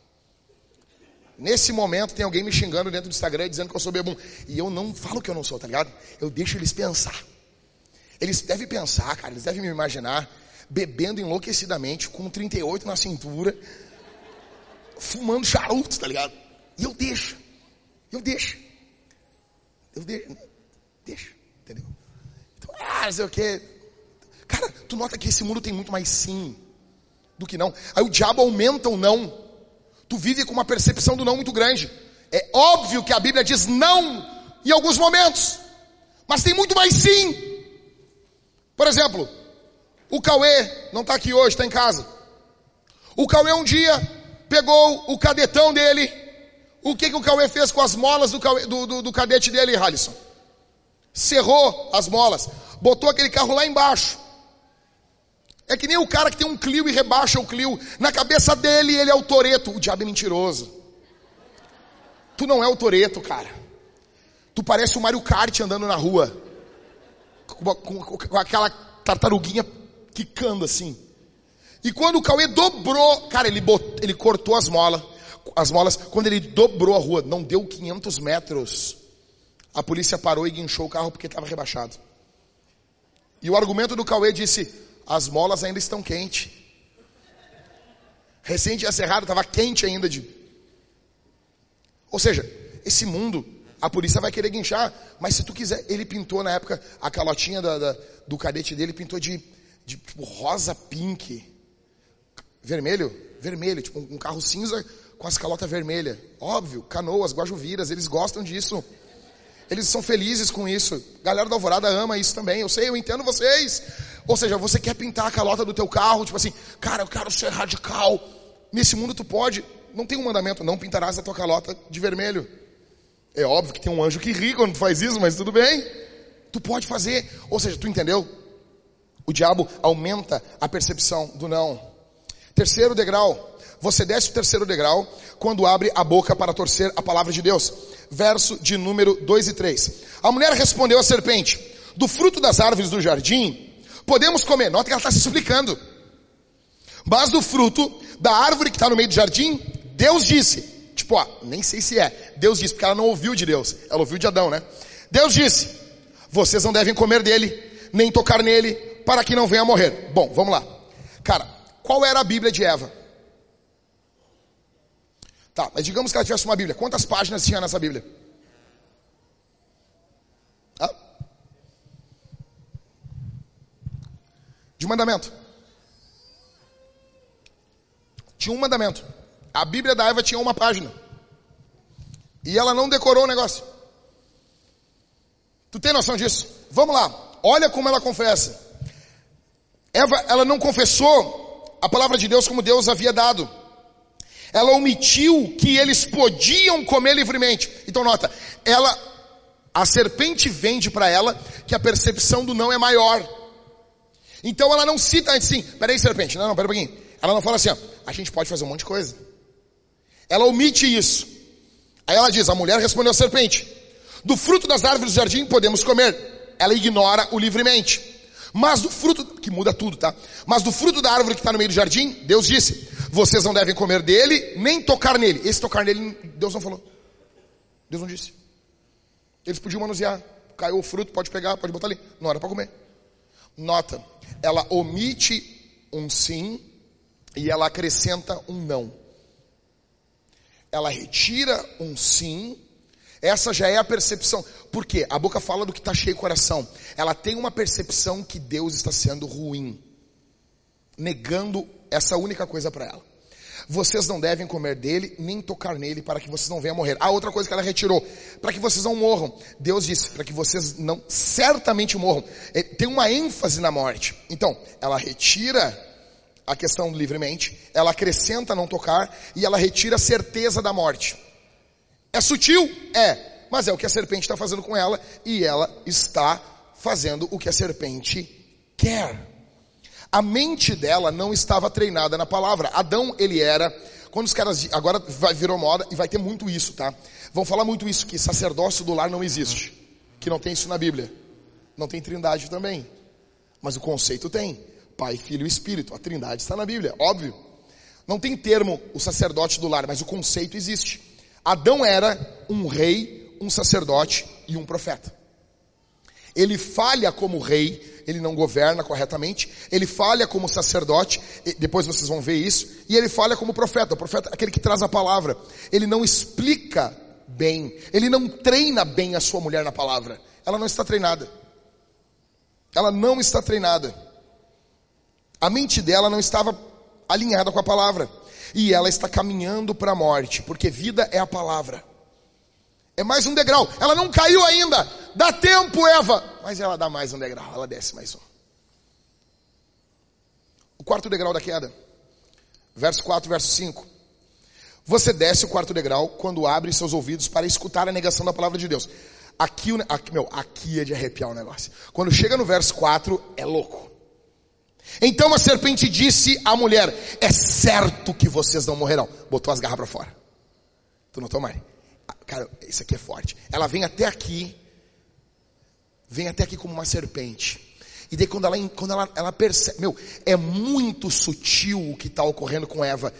Nesse momento tem alguém me xingando dentro do Instagram dizendo que eu sou bebum. E eu não falo que eu não sou, tá ligado? Eu deixo eles pensar. Eles devem pensar, cara, eles devem me imaginar bebendo enlouquecidamente, com 38 na cintura, fumando charuto, tá ligado? E eu deixo. Eu deixo. Eu deixo. Deixo, entendeu? Então, ah, sei o quê. Cara, tu nota que esse mundo tem muito mais sim do que não. Aí o diabo aumenta o não tu vive com uma percepção do não muito grande. É óbvio que a Bíblia diz não em alguns momentos, mas tem muito mais sim. Por exemplo, o Cauê não está aqui hoje, está em casa. O Cauê um dia pegou o cadetão dele. O que, que o Cauê fez com as molas do, Cauê, do, do, do cadete dele, Halisson? Cerrou as molas, botou aquele carro lá embaixo. É que nem o cara que tem um Clio e rebaixa o Clio. Na cabeça dele, ele é o Toreto. O diabo é mentiroso. Tu não é o Toreto, cara. Tu parece o Mario Kart andando na rua. Com, com, com aquela tartaruguinha quicando assim. E quando o Cauê dobrou, cara, ele, ele cortou as molas. As molas, quando ele dobrou a rua, não deu 500 metros. A polícia parou e guinchou o carro porque estava rebaixado. E o argumento do Cauê disse: as molas ainda estão quentes. Recém tinha cerrado, estava quente ainda de. Ou seja, esse mundo, a polícia vai querer guinchar, mas se tu quiser, ele pintou na época a calotinha da, da, do cadete dele, pintou de, de tipo, rosa pink, vermelho, vermelho, tipo um carro cinza com as calotas vermelhas. Óbvio, canoas, guajuviras, eles gostam disso. Eles são felizes com isso. Galera da Alvorada ama isso também. Eu sei, eu entendo vocês. Ou seja, você quer pintar a calota do teu carro, tipo assim, cara, eu quero ser radical. Nesse mundo tu pode, não tem um mandamento, não pintarás a tua calota de vermelho. É óbvio que tem um anjo que ri quando faz isso, mas tudo bem. Tu pode fazer. Ou seja, tu entendeu? O diabo aumenta a percepção do não. Terceiro degrau. Você desce o terceiro degrau quando abre a boca para torcer a palavra de Deus. Verso de número 2 e 3. A mulher respondeu à serpente: Do fruto das árvores do jardim, podemos comer. Nota que ela está se explicando. Mas do fruto da árvore que está no meio do jardim, Deus disse. Tipo, ó, nem sei se é. Deus disse, porque ela não ouviu de Deus. Ela ouviu de Adão, né? Deus disse: Vocês não devem comer dele, nem tocar nele, para que não venha a morrer. Bom, vamos lá. Cara, qual era a Bíblia de Eva? Tá, mas digamos que ela tivesse uma Bíblia. Quantas páginas tinha nessa Bíblia? Ah? De mandamento. Tinha um mandamento. A Bíblia da Eva tinha uma página. E ela não decorou o negócio. Tu tem noção disso? Vamos lá. Olha como ela confessa. Eva, ela não confessou a palavra de Deus como Deus havia dado. Ela omitiu que eles podiam comer livremente. Então nota, ela, a serpente vende para ela que a percepção do não é maior. Então ela não cita assim, peraí serpente, não, não, peraí um pouquinho. Ela não fala assim, ó, a gente pode fazer um monte de coisa. Ela omite isso. Aí ela diz, a mulher respondeu à serpente, do fruto das árvores do jardim podemos comer. Ela ignora o livremente. Mas do fruto, que muda tudo, tá? Mas do fruto da árvore que está no meio do jardim, Deus disse, vocês não devem comer dele, nem tocar nele. Esse tocar nele, Deus não falou. Deus não disse. Eles podiam manusear. Caiu o fruto, pode pegar, pode botar ali. Não era para comer. Nota, ela omite um sim e ela acrescenta um não. Ela retira um sim, essa já é a percepção. Por quê? A boca fala do que está cheio o coração. Ela tem uma percepção que Deus está sendo ruim, negando essa única coisa para ela. Vocês não devem comer dele, nem tocar nele, para que vocês não venham a morrer. Ah, outra coisa que ela retirou, para que vocês não morram. Deus disse, para que vocês não certamente morram. Tem uma ênfase na morte. Então, ela retira a questão livremente, ela acrescenta não tocar e ela retira a certeza da morte. É sutil? É, mas é o que a serpente está fazendo com ela e ela está fazendo o que a serpente quer. A mente dela não estava treinada na palavra. Adão, ele era, quando os caras, agora vai, virou moda e vai ter muito isso, tá? Vão falar muito isso, que sacerdócio do lar não existe. Que não tem isso na Bíblia. Não tem trindade também. Mas o conceito tem. Pai, Filho e Espírito. A trindade está na Bíblia, óbvio. Não tem termo o sacerdote do lar, mas o conceito existe. Adão era um rei, um sacerdote e um profeta. Ele falha como rei, ele não governa corretamente, ele falha como sacerdote, depois vocês vão ver isso, e ele falha como profeta, o profeta é aquele que traz a palavra. Ele não explica bem, ele não treina bem a sua mulher na palavra. Ela não está treinada. Ela não está treinada. A mente dela não estava alinhada com a palavra. E ela está caminhando para a morte, porque vida é a palavra. É mais um degrau. Ela não caiu ainda. Dá tempo, Eva. Mas ela dá mais um degrau. Ela desce mais um. O quarto degrau da queda. Verso 4, verso 5. Você desce o quarto degrau quando abre seus ouvidos para escutar a negação da palavra de Deus. Aqui, aqui, meu, aqui é de arrepiar o negócio. Quando chega no verso 4, é louco. Então a serpente disse à mulher: É certo que vocês não morrerão. Botou as garras para fora. Tu notou, Mari? Cara, isso aqui é forte. Ela vem até aqui, vem até aqui como uma serpente. E daí quando ela, quando ela, ela percebe, meu, é muito sutil o que está ocorrendo com Eva.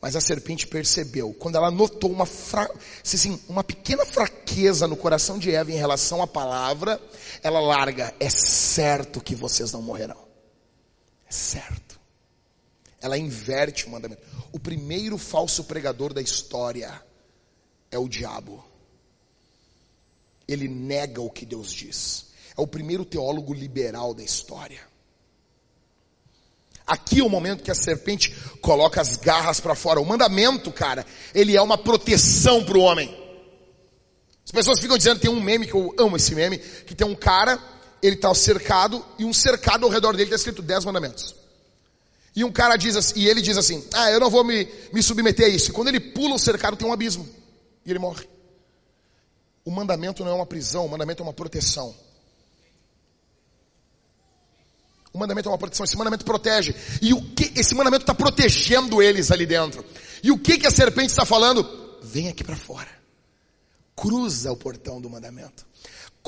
Mas a serpente percebeu, quando ela notou uma, fra... assim, uma pequena fraqueza no coração de Eva em relação à palavra, ela larga, é certo que vocês não morrerão. Certo. Ela inverte o mandamento. O primeiro falso pregador da história é o diabo. Ele nega o que Deus diz. É o primeiro teólogo liberal da história. Aqui é o momento que a serpente coloca as garras para fora. O mandamento, cara, ele é uma proteção para o homem. As pessoas ficam dizendo, tem um meme que eu amo esse meme, que tem um cara ele está cercado, e um cercado ao redor dele está escrito dez mandamentos. E um cara diz assim, e ele diz assim, ah, eu não vou me, me submeter a isso. E quando ele pula o cercado tem um abismo. E ele morre. O mandamento não é uma prisão, o mandamento é uma proteção. O mandamento é uma proteção, esse mandamento protege. E o que esse mandamento está protegendo eles ali dentro? E o que que a serpente está falando? Vem aqui para fora. Cruza o portão do mandamento.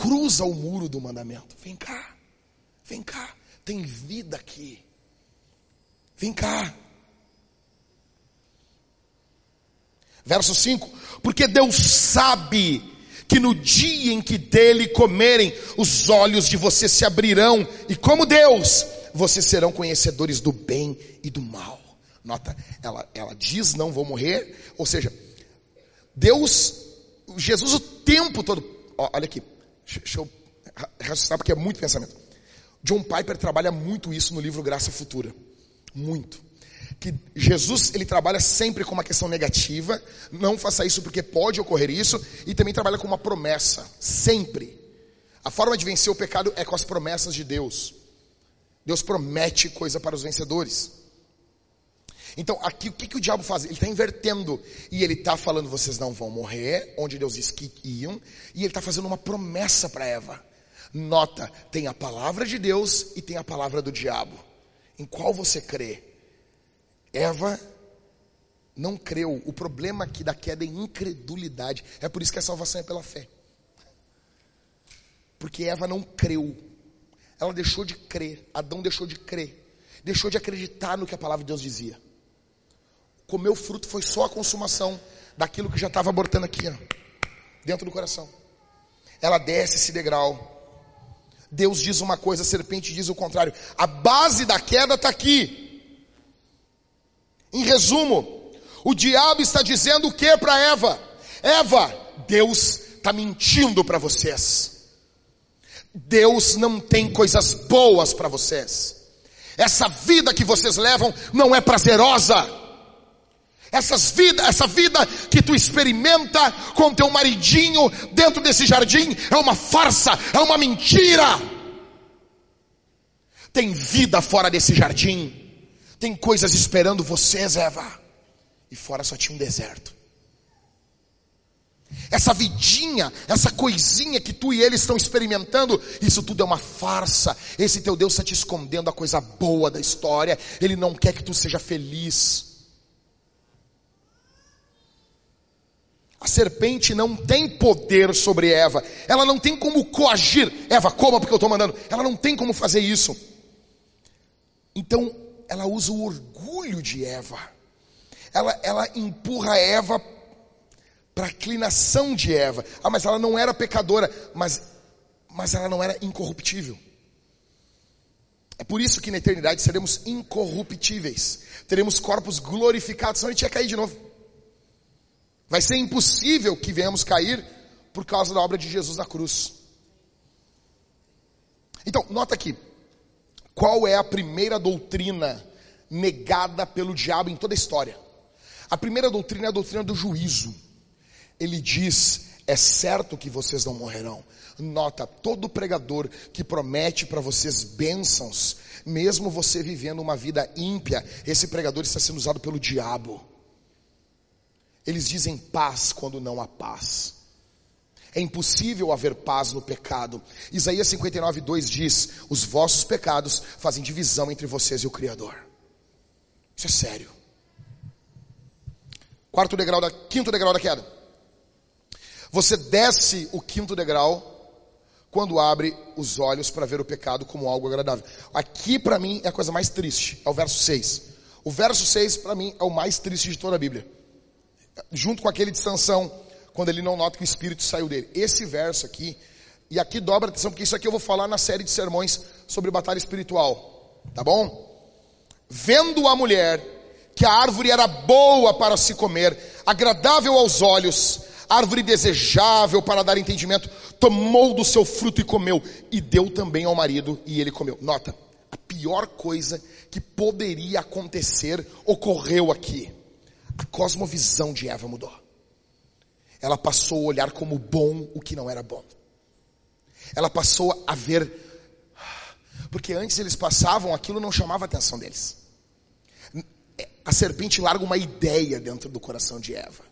Cruza o muro do mandamento. Vem cá. Vem cá. Tem vida aqui. Vem cá. Verso 5: Porque Deus sabe que no dia em que dele comerem, os olhos de vocês se abrirão, e como Deus, vocês serão conhecedores do bem e do mal. Nota, ela, ela diz não vou morrer, ou seja, Deus, Jesus o tempo todo, olha aqui, deixa eu raciocinar porque é muito pensamento. John Piper trabalha muito isso no livro Graça Futura. Muito. Que Jesus, ele trabalha sempre com uma questão negativa, não faça isso porque pode ocorrer isso, e também trabalha com uma promessa, sempre. A forma de vencer o pecado é com as promessas de Deus. Deus promete coisa para os vencedores. Então, aqui o que, que o diabo faz? Ele está invertendo. E ele está falando, vocês não vão morrer, onde Deus disse que iam. E ele está fazendo uma promessa para Eva. Nota, tem a palavra de Deus e tem a palavra do diabo. Em qual você crê? Eva não creu. O problema aqui da queda é incredulidade. É por isso que a salvação é pela fé. Porque Eva não creu. Ela deixou de crer. Adão deixou de crer. Deixou de acreditar no que a palavra de Deus dizia. Comer o fruto foi só a consumação daquilo que já estava abortando aqui, ó, dentro do coração. Ela desce esse degrau. Deus diz uma coisa, a serpente diz o contrário. A base da queda está aqui. Em resumo, o diabo está dizendo o que para Eva? Eva, Deus está mentindo para vocês. Deus não tem coisas boas para vocês. Essa vida que vocês levam não é prazerosa. Essas vida, essa vida que tu experimenta com teu maridinho dentro desse jardim é uma farsa, é uma mentira. Tem vida fora desse jardim. Tem coisas esperando vocês, Eva. E fora só tinha um deserto. Essa vidinha, essa coisinha que tu e ele estão experimentando, isso tudo é uma farsa. Esse teu Deus está te escondendo a coisa boa da história. Ele não quer que tu seja feliz. A serpente não tem poder sobre Eva. Ela não tem como coagir. Eva, coma porque eu estou mandando. Ela não tem como fazer isso. Então, ela usa o orgulho de Eva. Ela, ela empurra Eva para a inclinação de Eva. Ah, mas ela não era pecadora, mas, mas ela não era incorruptível. É por isso que na eternidade seremos incorruptíveis. Teremos corpos glorificados, senão a gente ia cair de novo. Vai ser impossível que venhamos cair por causa da obra de Jesus na cruz. Então, nota aqui. Qual é a primeira doutrina negada pelo diabo em toda a história? A primeira doutrina é a doutrina do juízo. Ele diz: é certo que vocês não morrerão. Nota, todo pregador que promete para vocês bênçãos, mesmo você vivendo uma vida ímpia, esse pregador está sendo usado pelo diabo. Eles dizem paz quando não há paz. É impossível haver paz no pecado. Isaías 59, 2 diz: Os vossos pecados fazem divisão entre vocês e o Criador. Isso é sério. Quarto degrau da, quinto degrau da queda. Você desce o quinto degrau quando abre os olhos para ver o pecado como algo agradável. Aqui para mim é a coisa mais triste, é o verso 6. O verso 6 para mim é o mais triste de toda a Bíblia junto com aquele de Sansão, quando ele não nota que o espírito saiu dele. Esse verso aqui, e aqui dobra atenção, porque isso aqui eu vou falar na série de sermões sobre batalha espiritual, tá bom? Vendo a mulher que a árvore era boa para se comer, agradável aos olhos, árvore desejável para dar entendimento, tomou do seu fruto e comeu, e deu também ao marido, e ele comeu. Nota, a pior coisa que poderia acontecer ocorreu aqui. A cosmovisão de Eva mudou. Ela passou a olhar como bom o que não era bom. Ela passou a ver Porque antes eles passavam, aquilo não chamava a atenção deles. A serpente larga uma ideia dentro do coração de Eva.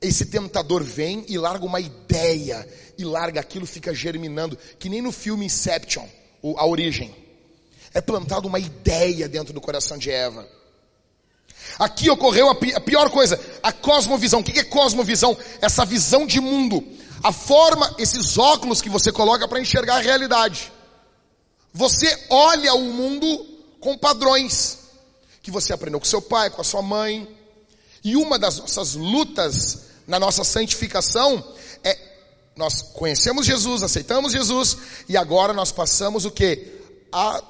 Esse tentador vem e larga uma ideia, e larga aquilo, fica germinando, que nem no filme Inception, a origem. É plantada uma ideia dentro do coração de Eva. Aqui ocorreu a, pior coisa, a cosmovisão. O que é cosmovisão? Essa visão de mundo. A forma, esses óculos que você coloca para enxergar a realidade. Você olha o mundo com padrões que você aprendeu com seu pai, com a sua mãe. E uma das nossas lutas na nossa santificação é nós conhecemos Jesus, aceitamos Jesus e agora nós passamos o que? A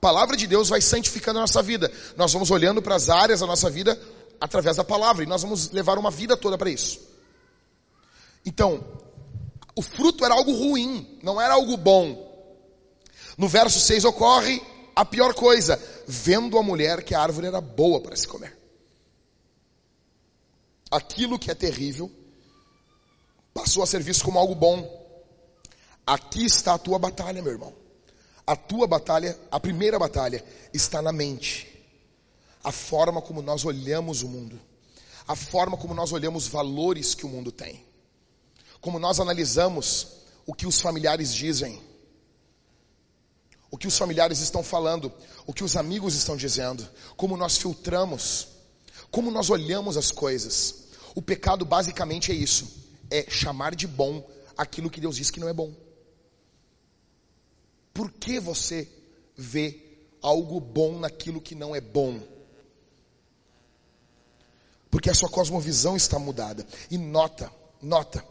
palavra de Deus vai santificando a nossa vida. Nós vamos olhando para as áreas da nossa vida através da palavra e nós vamos levar uma vida toda para isso. Então, o fruto era algo ruim, não era algo bom. No verso 6 ocorre a pior coisa, vendo a mulher que a árvore era boa para se comer aquilo que é terrível passou a ser visto como algo bom. Aqui está a tua batalha, meu irmão. A tua batalha, a primeira batalha, está na mente. A forma como nós olhamos o mundo. A forma como nós olhamos valores que o mundo tem. Como nós analisamos o que os familiares dizem. O que os familiares estão falando. O que os amigos estão dizendo. Como nós filtramos. Como nós olhamos as coisas. O pecado basicamente é isso: é chamar de bom aquilo que Deus diz que não é bom. Por que você vê algo bom naquilo que não é bom? Porque a sua cosmovisão está mudada. E nota, nota.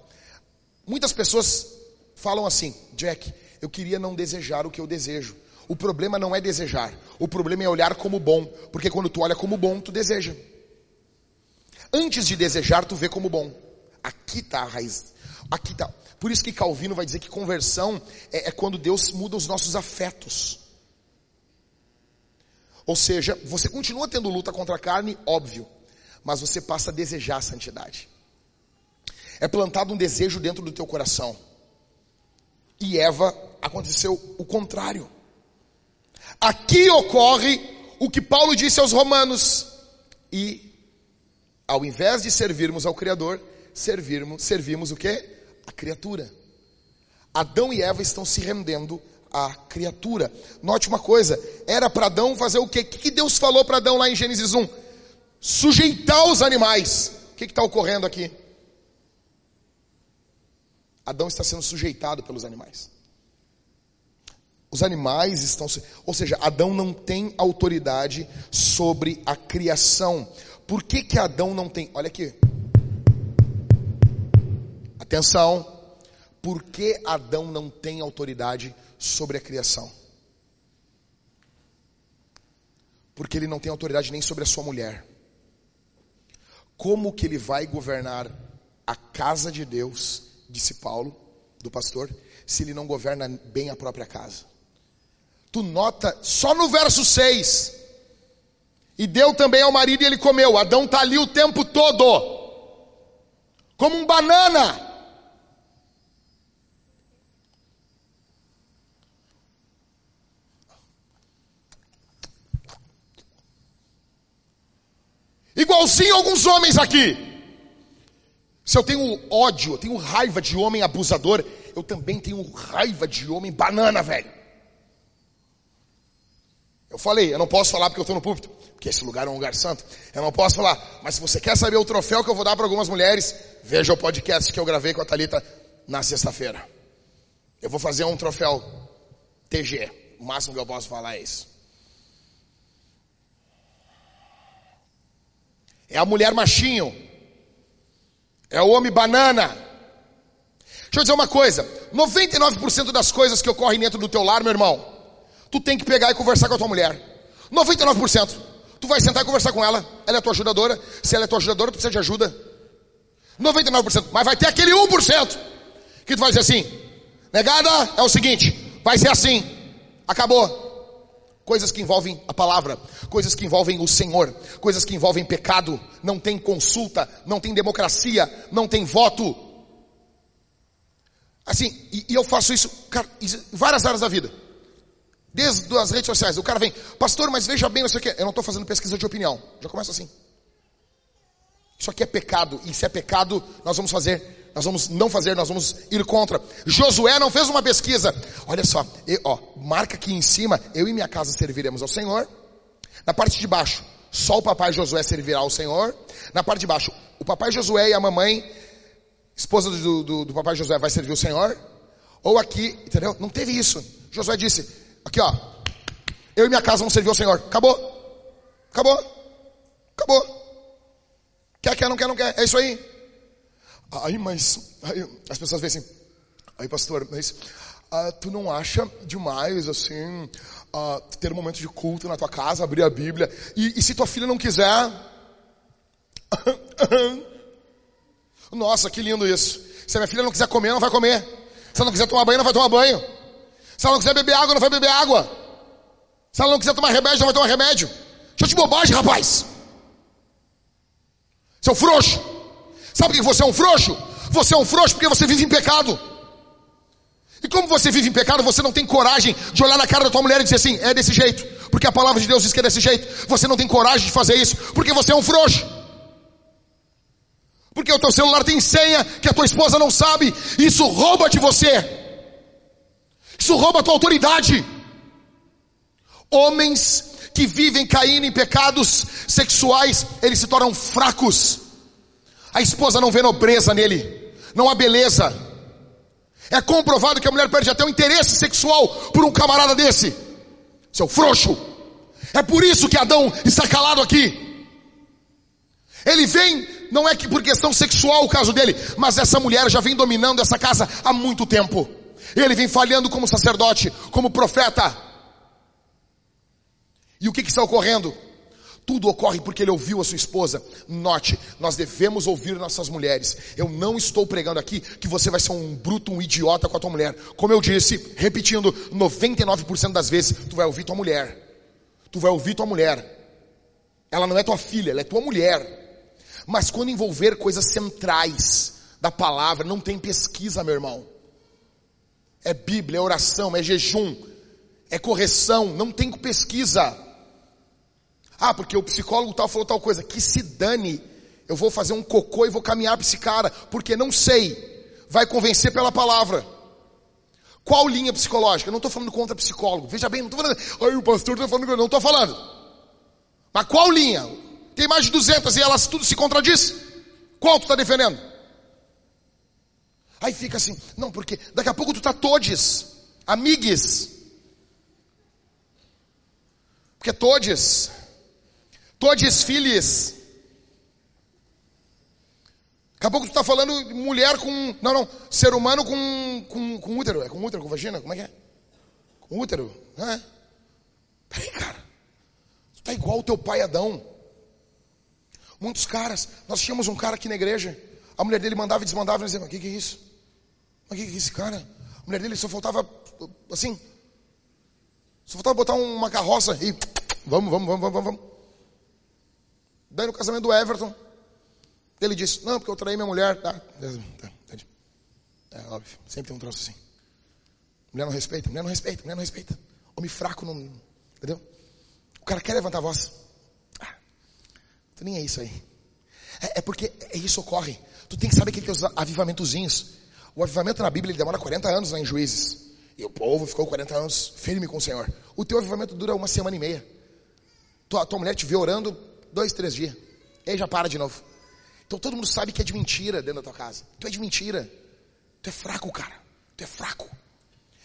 Muitas pessoas falam assim, Jack, eu queria não desejar o que eu desejo. O problema não é desejar, o problema é olhar como bom, porque quando tu olha como bom, tu deseja. Antes de desejar, tu vê como bom. Aqui está a raiz. Aqui está. Por isso que Calvino vai dizer que conversão é, é quando Deus muda os nossos afetos. Ou seja, você continua tendo luta contra a carne, óbvio, mas você passa a desejar a santidade. É plantado um desejo dentro do teu coração. E Eva aconteceu o contrário. Aqui ocorre o que Paulo disse aos romanos. E ao invés de servirmos ao Criador, servirmos, servimos o que? A criatura. Adão e Eva estão se rendendo à criatura. Note uma coisa, era para Adão fazer o quê? O que Deus falou para Adão lá em Gênesis 1? Sujeitar os animais. O que está ocorrendo aqui? Adão está sendo sujeitado pelos animais. Os animais estão, ou seja, Adão não tem autoridade sobre a criação. Por que que Adão não tem? Olha aqui. Atenção. Por que Adão não tem autoridade sobre a criação? Porque ele não tem autoridade nem sobre a sua mulher. Como que ele vai governar a casa de Deus, disse Paulo, do pastor, se ele não governa bem a própria casa? Tu nota só no verso 6 e deu também ao marido e ele comeu. Adão está ali o tempo todo, como um banana. Igualzinho alguns homens aqui. Se eu tenho ódio, eu tenho raiva de homem abusador, eu também tenho raiva de homem banana, velho. Eu falei, eu não posso falar porque eu estou no púlpito, porque esse lugar é um lugar santo. Eu não posso falar, mas se você quer saber o troféu que eu vou dar para algumas mulheres, veja o podcast que eu gravei com a Talita na sexta-feira. Eu vou fazer um troféu TG. O máximo que eu posso falar é isso. É a mulher machinho. É o homem banana. Deixa eu dizer uma coisa: 99% das coisas que ocorrem dentro do teu lar, meu irmão, tu tem que pegar e conversar com a tua mulher. 99%. Tu vai sentar e conversar com ela. Ela é tua ajudadora. Se ela é tua ajudadora, tu precisa de ajuda. 99%. Mas vai ter aquele 1% que tu vai dizer assim: negada é o seguinte, vai ser assim. Acabou. Coisas que envolvem a palavra, coisas que envolvem o Senhor, coisas que envolvem pecado, não tem consulta, não tem democracia, não tem voto. Assim, e, e eu faço isso, cara, em várias áreas da vida. Desde as redes sociais. O cara vem, pastor, mas veja bem, não sei o quê. Eu não estou fazendo pesquisa de opinião. Já começa assim. Isso aqui é pecado. E se é pecado, nós vamos fazer. Nós vamos não fazer, nós vamos ir contra. Josué não fez uma pesquisa. Olha só, ó, marca aqui em cima, eu e minha casa serviremos ao Senhor. Na parte de baixo, só o papai Josué servirá ao Senhor. Na parte de baixo, o papai Josué e a mamãe, esposa do, do, do papai Josué, vai servir o Senhor. Ou aqui, entendeu? Não teve isso. Josué disse, aqui ó, eu e minha casa vamos servir ao Senhor. Acabou. Acabou. Acabou. Quer, quer, não quer, não quer. É isso aí. Aí, mas, aí, as pessoas veem assim, aí pastor, mas uh, tu não acha demais, assim, uh, ter um momento de culto na tua casa, abrir a Bíblia, e, e se tua filha não quiser? Nossa, que lindo isso. Se a minha filha não quiser comer, não vai comer. Se ela não quiser tomar banho, não vai tomar banho. Se ela não quiser beber água, não vai beber água. Se ela não quiser tomar remédio, não vai tomar remédio. Deixa de bobagem, rapaz. Seu frouxo. Sabe que você é um frouxo? Você é um frouxo porque você vive em pecado. E como você vive em pecado, você não tem coragem de olhar na cara da tua mulher e dizer assim, é desse jeito. Porque a palavra de Deus diz que é desse jeito. Você não tem coragem de fazer isso, porque você é um frouxo. Porque o teu celular tem senha que a tua esposa não sabe. Isso rouba de você. Isso rouba a tua autoridade. Homens que vivem caindo em pecados sexuais, eles se tornam fracos. A esposa não vê nobreza nele, não há beleza. É comprovado que a mulher perde até o interesse sexual por um camarada desse. Seu frouxo. É por isso que Adão está calado aqui. Ele vem, não é que por questão sexual o caso dele, mas essa mulher já vem dominando essa casa há muito tempo. Ele vem falhando como sacerdote, como profeta. E o que, que está ocorrendo? Tudo ocorre porque ele ouviu a sua esposa. Note, nós devemos ouvir nossas mulheres. Eu não estou pregando aqui que você vai ser um bruto, um idiota com a tua mulher. Como eu disse, repetindo, 99% das vezes tu vai ouvir tua mulher. Tu vai ouvir tua mulher. Ela não é tua filha, ela é tua mulher. Mas quando envolver coisas centrais da palavra, não tem pesquisa, meu irmão. É Bíblia, é oração, é jejum, é correção, não tem pesquisa. Ah, porque o psicólogo tal falou tal coisa. Que se dane. Eu vou fazer um cocô e vou caminhar para esse cara, porque não sei. Vai convencer pela palavra. Qual linha psicológica? Eu não estou falando contra psicólogo. Veja bem, não estou falando. Ai, o pastor está falando não estou falando. Mas qual linha? Tem mais de 200 e elas tudo se contradiz. Qual tu está defendendo? Aí fica assim, não, porque daqui a pouco tu tá todes, amigues. Porque todes Todos filhos. Daqui a pouco tu está falando mulher com. Não, não. Ser humano com, com, com útero. É com útero, com vagina? Como é que é? Com útero. É? Peraí, cara. Tu tá igual o teu pai Adão. Muitos caras. Nós tínhamos um cara aqui na igreja. A mulher dele mandava e desmandava e dizia, mas o que, que é isso? O que, que é esse cara? A mulher dele só faltava assim. Só faltava botar uma carroça e. Vamos, vamos, vamos, vamos, vamos. Daí no casamento do Everton, ele disse, não, porque eu traí minha mulher. Tá, tá, entendi. É óbvio, sempre tem um troço assim. Mulher não respeita, mulher não respeita, mulher não respeita. Homem fraco não. Entendeu? O cara quer levantar a voz. Ah, nem é isso aí. É, é porque é isso ocorre. Tu tem que saber que tem os avivamentozinhos. O avivamento na Bíblia demora 40 anos lá em Juízes. E o povo ficou 40 anos firme com o Senhor. O teu avivamento dura uma semana e meia. Tua, tua mulher te vê orando dois, três dias. E aí já para de novo. Então todo mundo sabe que é de mentira dentro da tua casa. Tu é de mentira. Tu é fraco, cara. Tu é fraco.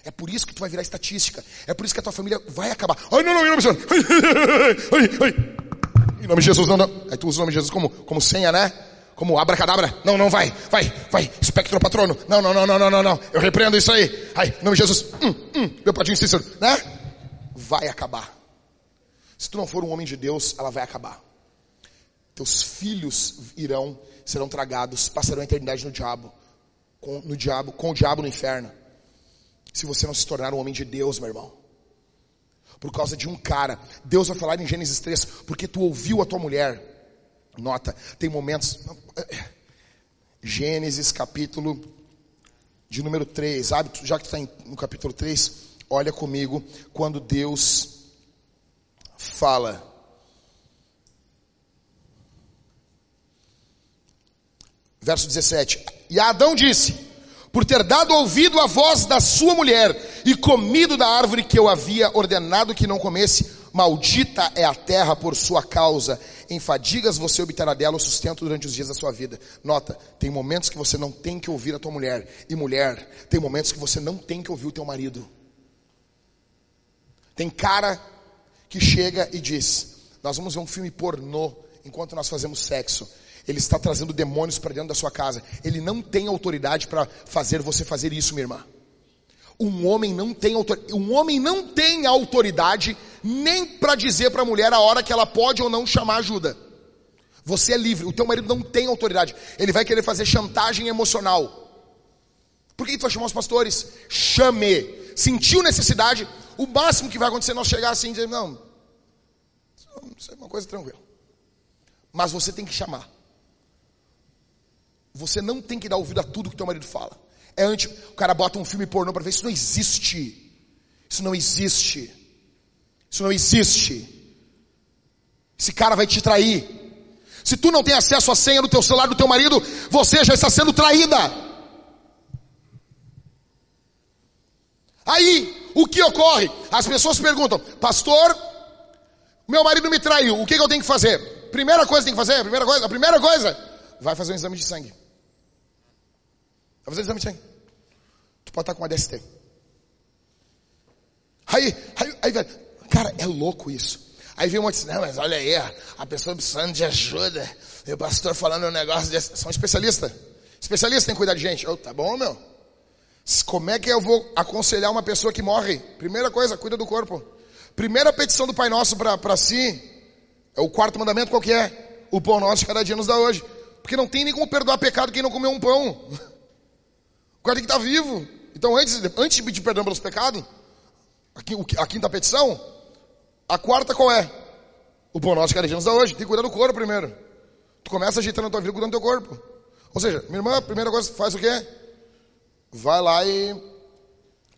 É por isso que tu vai virar estatística. É por isso que a tua família vai acabar. Ai, não, não, em nome de Jesus. Ai, ai, ai. Em nome de Jesus, não, não. Aí tu usa o nome de Jesus como, como senha, né? Como abracadabra. Não, não, vai, vai, vai. Espectro patrono. Não, não, não, não, não, não, não. Eu repreendo isso aí. Ai, em nome de Jesus. Hum, hum. Meu padrinho Cícero, né? Vai acabar. Se tu não for um homem de Deus, ela vai acabar. Teus filhos irão, serão tragados, passarão a eternidade no diabo, com, no diabo, com o diabo no inferno. Se você não se tornar um homem de Deus, meu irmão. Por causa de um cara. Deus vai falar em Gênesis 3, porque tu ouviu a tua mulher. Nota, tem momentos. Gênesis capítulo de número 3, sabe? Já que está no capítulo 3, olha comigo quando Deus fala. Verso 17. E Adão disse: Por ter dado ouvido à voz da sua mulher e comido da árvore que eu havia ordenado que não comesse, maldita é a terra por sua causa. Em fadigas você obterá dela o sustento durante os dias da sua vida. Nota, tem momentos que você não tem que ouvir a tua mulher. E mulher, tem momentos que você não tem que ouvir o teu marido. Tem cara que chega e diz: Nós vamos ver um filme pornô enquanto nós fazemos sexo. Ele está trazendo demônios para dentro da sua casa. Ele não tem autoridade para fazer você fazer isso, minha irmã. Um homem não tem autoridade, um homem não tem autoridade nem para dizer para a mulher a hora que ela pode ou não chamar ajuda. Você é livre, o teu marido não tem autoridade. Ele vai querer fazer chantagem emocional. Por que tu vai chamar os pastores? Chame. Sentiu necessidade, o máximo que vai acontecer é nós chegar assim e dizer, não, isso é uma coisa tranquila. Mas você tem que chamar. Você não tem que dar ouvido a tudo que teu marido fala. É antes, o cara bota um filme pornô para ver, isso não existe. Isso não existe. Isso não existe. Esse cara vai te trair. Se tu não tem acesso à senha do teu celular do teu marido, você já está sendo traída. Aí, o que ocorre? As pessoas perguntam, pastor, meu marido me traiu, o que, que eu tenho que fazer? Primeira coisa que tem que fazer, primeira coisa, a primeira coisa, vai fazer um exame de sangue. Vai fazer um exame de sangue. Tu pode estar com uma DST. Aí, aí, aí, velho, cara, é louco isso. Aí vem um monte de, não, mas olha aí, a pessoa precisando de ajuda. E o pastor falando um negócio desse. São especialistas. Tem que cuidar de gente. Oh, tá bom, meu. Como é que eu vou aconselhar uma pessoa que morre? Primeira coisa, cuida do corpo. Primeira petição do Pai Nosso para si, é o quarto mandamento qual que é? O pão nosso de cada dia nos dá hoje. Porque não tem nem como perdoar pecado quem não comeu um pão. Cara tem que estar vivo. Então antes, antes de pedir perdão pelos pecados, a, quinta petição, a quarta qual é? O pão nosso cada dia nos dá hoje. Tem que cuidar do corpo primeiro. Tu começa ajeitando a tua vida cuidando do teu corpo. Ou seja, minha irmã, a primeira coisa faz o quê? vai lá e,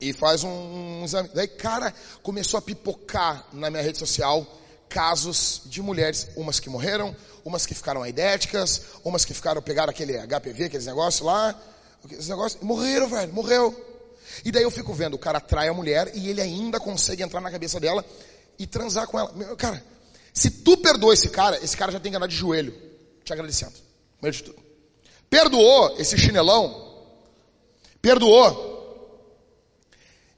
e faz um exame. Daí, cara, começou a pipocar na minha rede social casos de mulheres, umas que morreram, umas que ficaram aidéticas, umas que ficaram, pegaram aquele HPV, aqueles negócios lá, aqueles negócios, morreram, velho, morreu. E daí eu fico vendo, o cara trai a mulher e ele ainda consegue entrar na cabeça dela e transar com ela. Meu, cara, se tu perdoa esse cara, esse cara já tem que andar de joelho, te agradecendo. Primeiro de tudo. Perdoou esse chinelão, perdoou.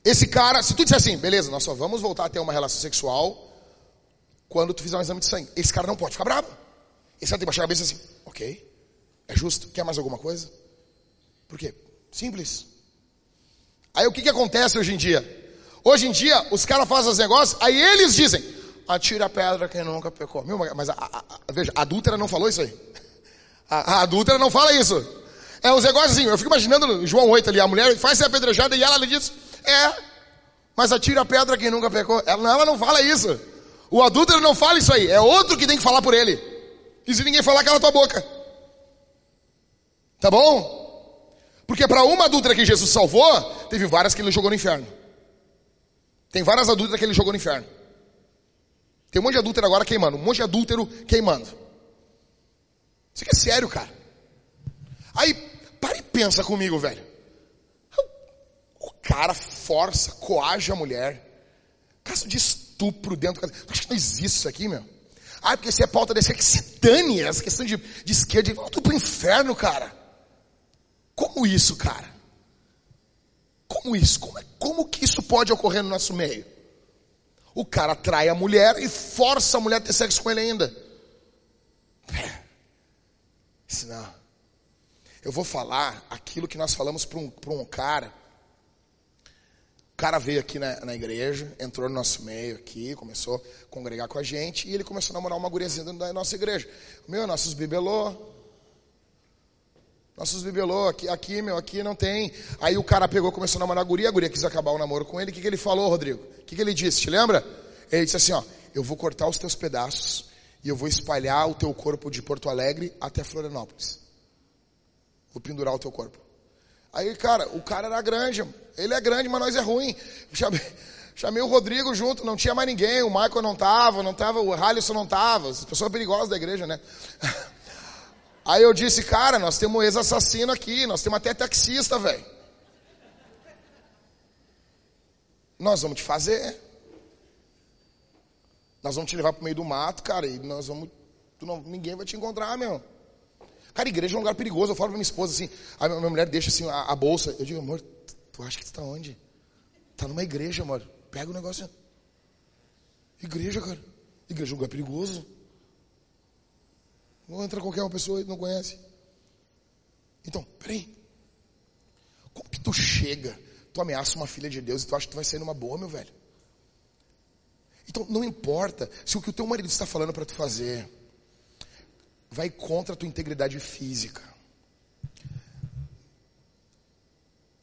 Esse cara, se tu disser assim, beleza, nós só vamos voltar a ter uma relação sexual quando tu fizer um exame de sangue. Esse cara não pode ficar bravo. Esse cara tem que baixar a cabeça assim, ok, é justo, quer mais alguma coisa? Por quê? Simples. Aí o que, que acontece hoje em dia? Hoje em dia, os caras fazem os negócios, aí eles dizem, atira a pedra quem nunca pecou. Meu, mas a, a, a, veja, a adúltera não falou isso aí. A, a adúltera não fala isso. É os negócios assim, eu fico imaginando João 8 ali, a mulher faz ser apedrejada e ela lhe diz, é, mas atira a pedra quem nunca pecou. Ela, ela não fala isso. O adúltero não fala isso aí, é outro que tem que falar por ele. E se ninguém falar, cala tua boca. Tá bom? Porque para uma adúltera que Jesus salvou, teve várias que ele jogou no inferno. Tem várias adúlteras que ele jogou no inferno. Tem um monte de adúltero agora queimando, um monte de adúltero queimando. Isso aqui é sério, cara. Aí, para e pensa comigo, velho. O cara força, coage a mulher. Caso de estupro dentro do acha que não existe isso aqui, meu? Ah, porque se é pauta desse, que se dane essa questão de, de esquerda. Volta pro inferno, cara. Como isso, cara? Como isso? Como, é, como que isso pode ocorrer no nosso meio? O cara trai a mulher e força a mulher a ter sexo com ele ainda. É. Isso não. Eu vou falar aquilo que nós falamos para um, um cara. O cara veio aqui na, na, igreja, entrou no nosso meio aqui, começou a congregar com a gente e ele começou a namorar uma guriazinha da nossa igreja. Meu, nossos bibelô. Nossos bibelô, aqui, aqui, meu, aqui não tem. Aí o cara pegou, começou a namorar a guria, a guria quis acabar o namoro com ele. O que, que ele falou, Rodrigo? O que, que ele disse? Te lembra? Ele disse assim, ó, eu vou cortar os teus pedaços e eu vou espalhar o teu corpo de Porto Alegre até Florianópolis. Vou pendurar o teu corpo. Aí, cara, o cara era grande. Ele é grande, mas nós é ruim. Chamei, chamei o Rodrigo junto, não tinha mais ninguém. O Michael não tava, não tava, o Halisson não tava. As pessoas perigosas da igreja, né? Aí eu disse, cara, nós temos um ex-assassino aqui, nós temos até taxista, velho. Nós vamos te fazer. Nós vamos te levar pro meio do mato, cara, e nós vamos. Não, ninguém vai te encontrar, meu. Cara, igreja é um lugar perigoso. Eu falo pra minha esposa assim, a minha mulher deixa assim a, a bolsa. Eu digo, amor, tu acha que tu tá onde? Tá numa igreja, amor. Pega o negócio. Igreja, cara. Igreja é um lugar perigoso. Não entra qualquer uma pessoa que não conhece. Então, peraí. Como que tu chega, tu ameaça uma filha de Deus e tu acha que tu vai sair numa boa, meu velho? Então, não importa se o que o teu marido está falando para tu fazer vai contra a tua integridade física.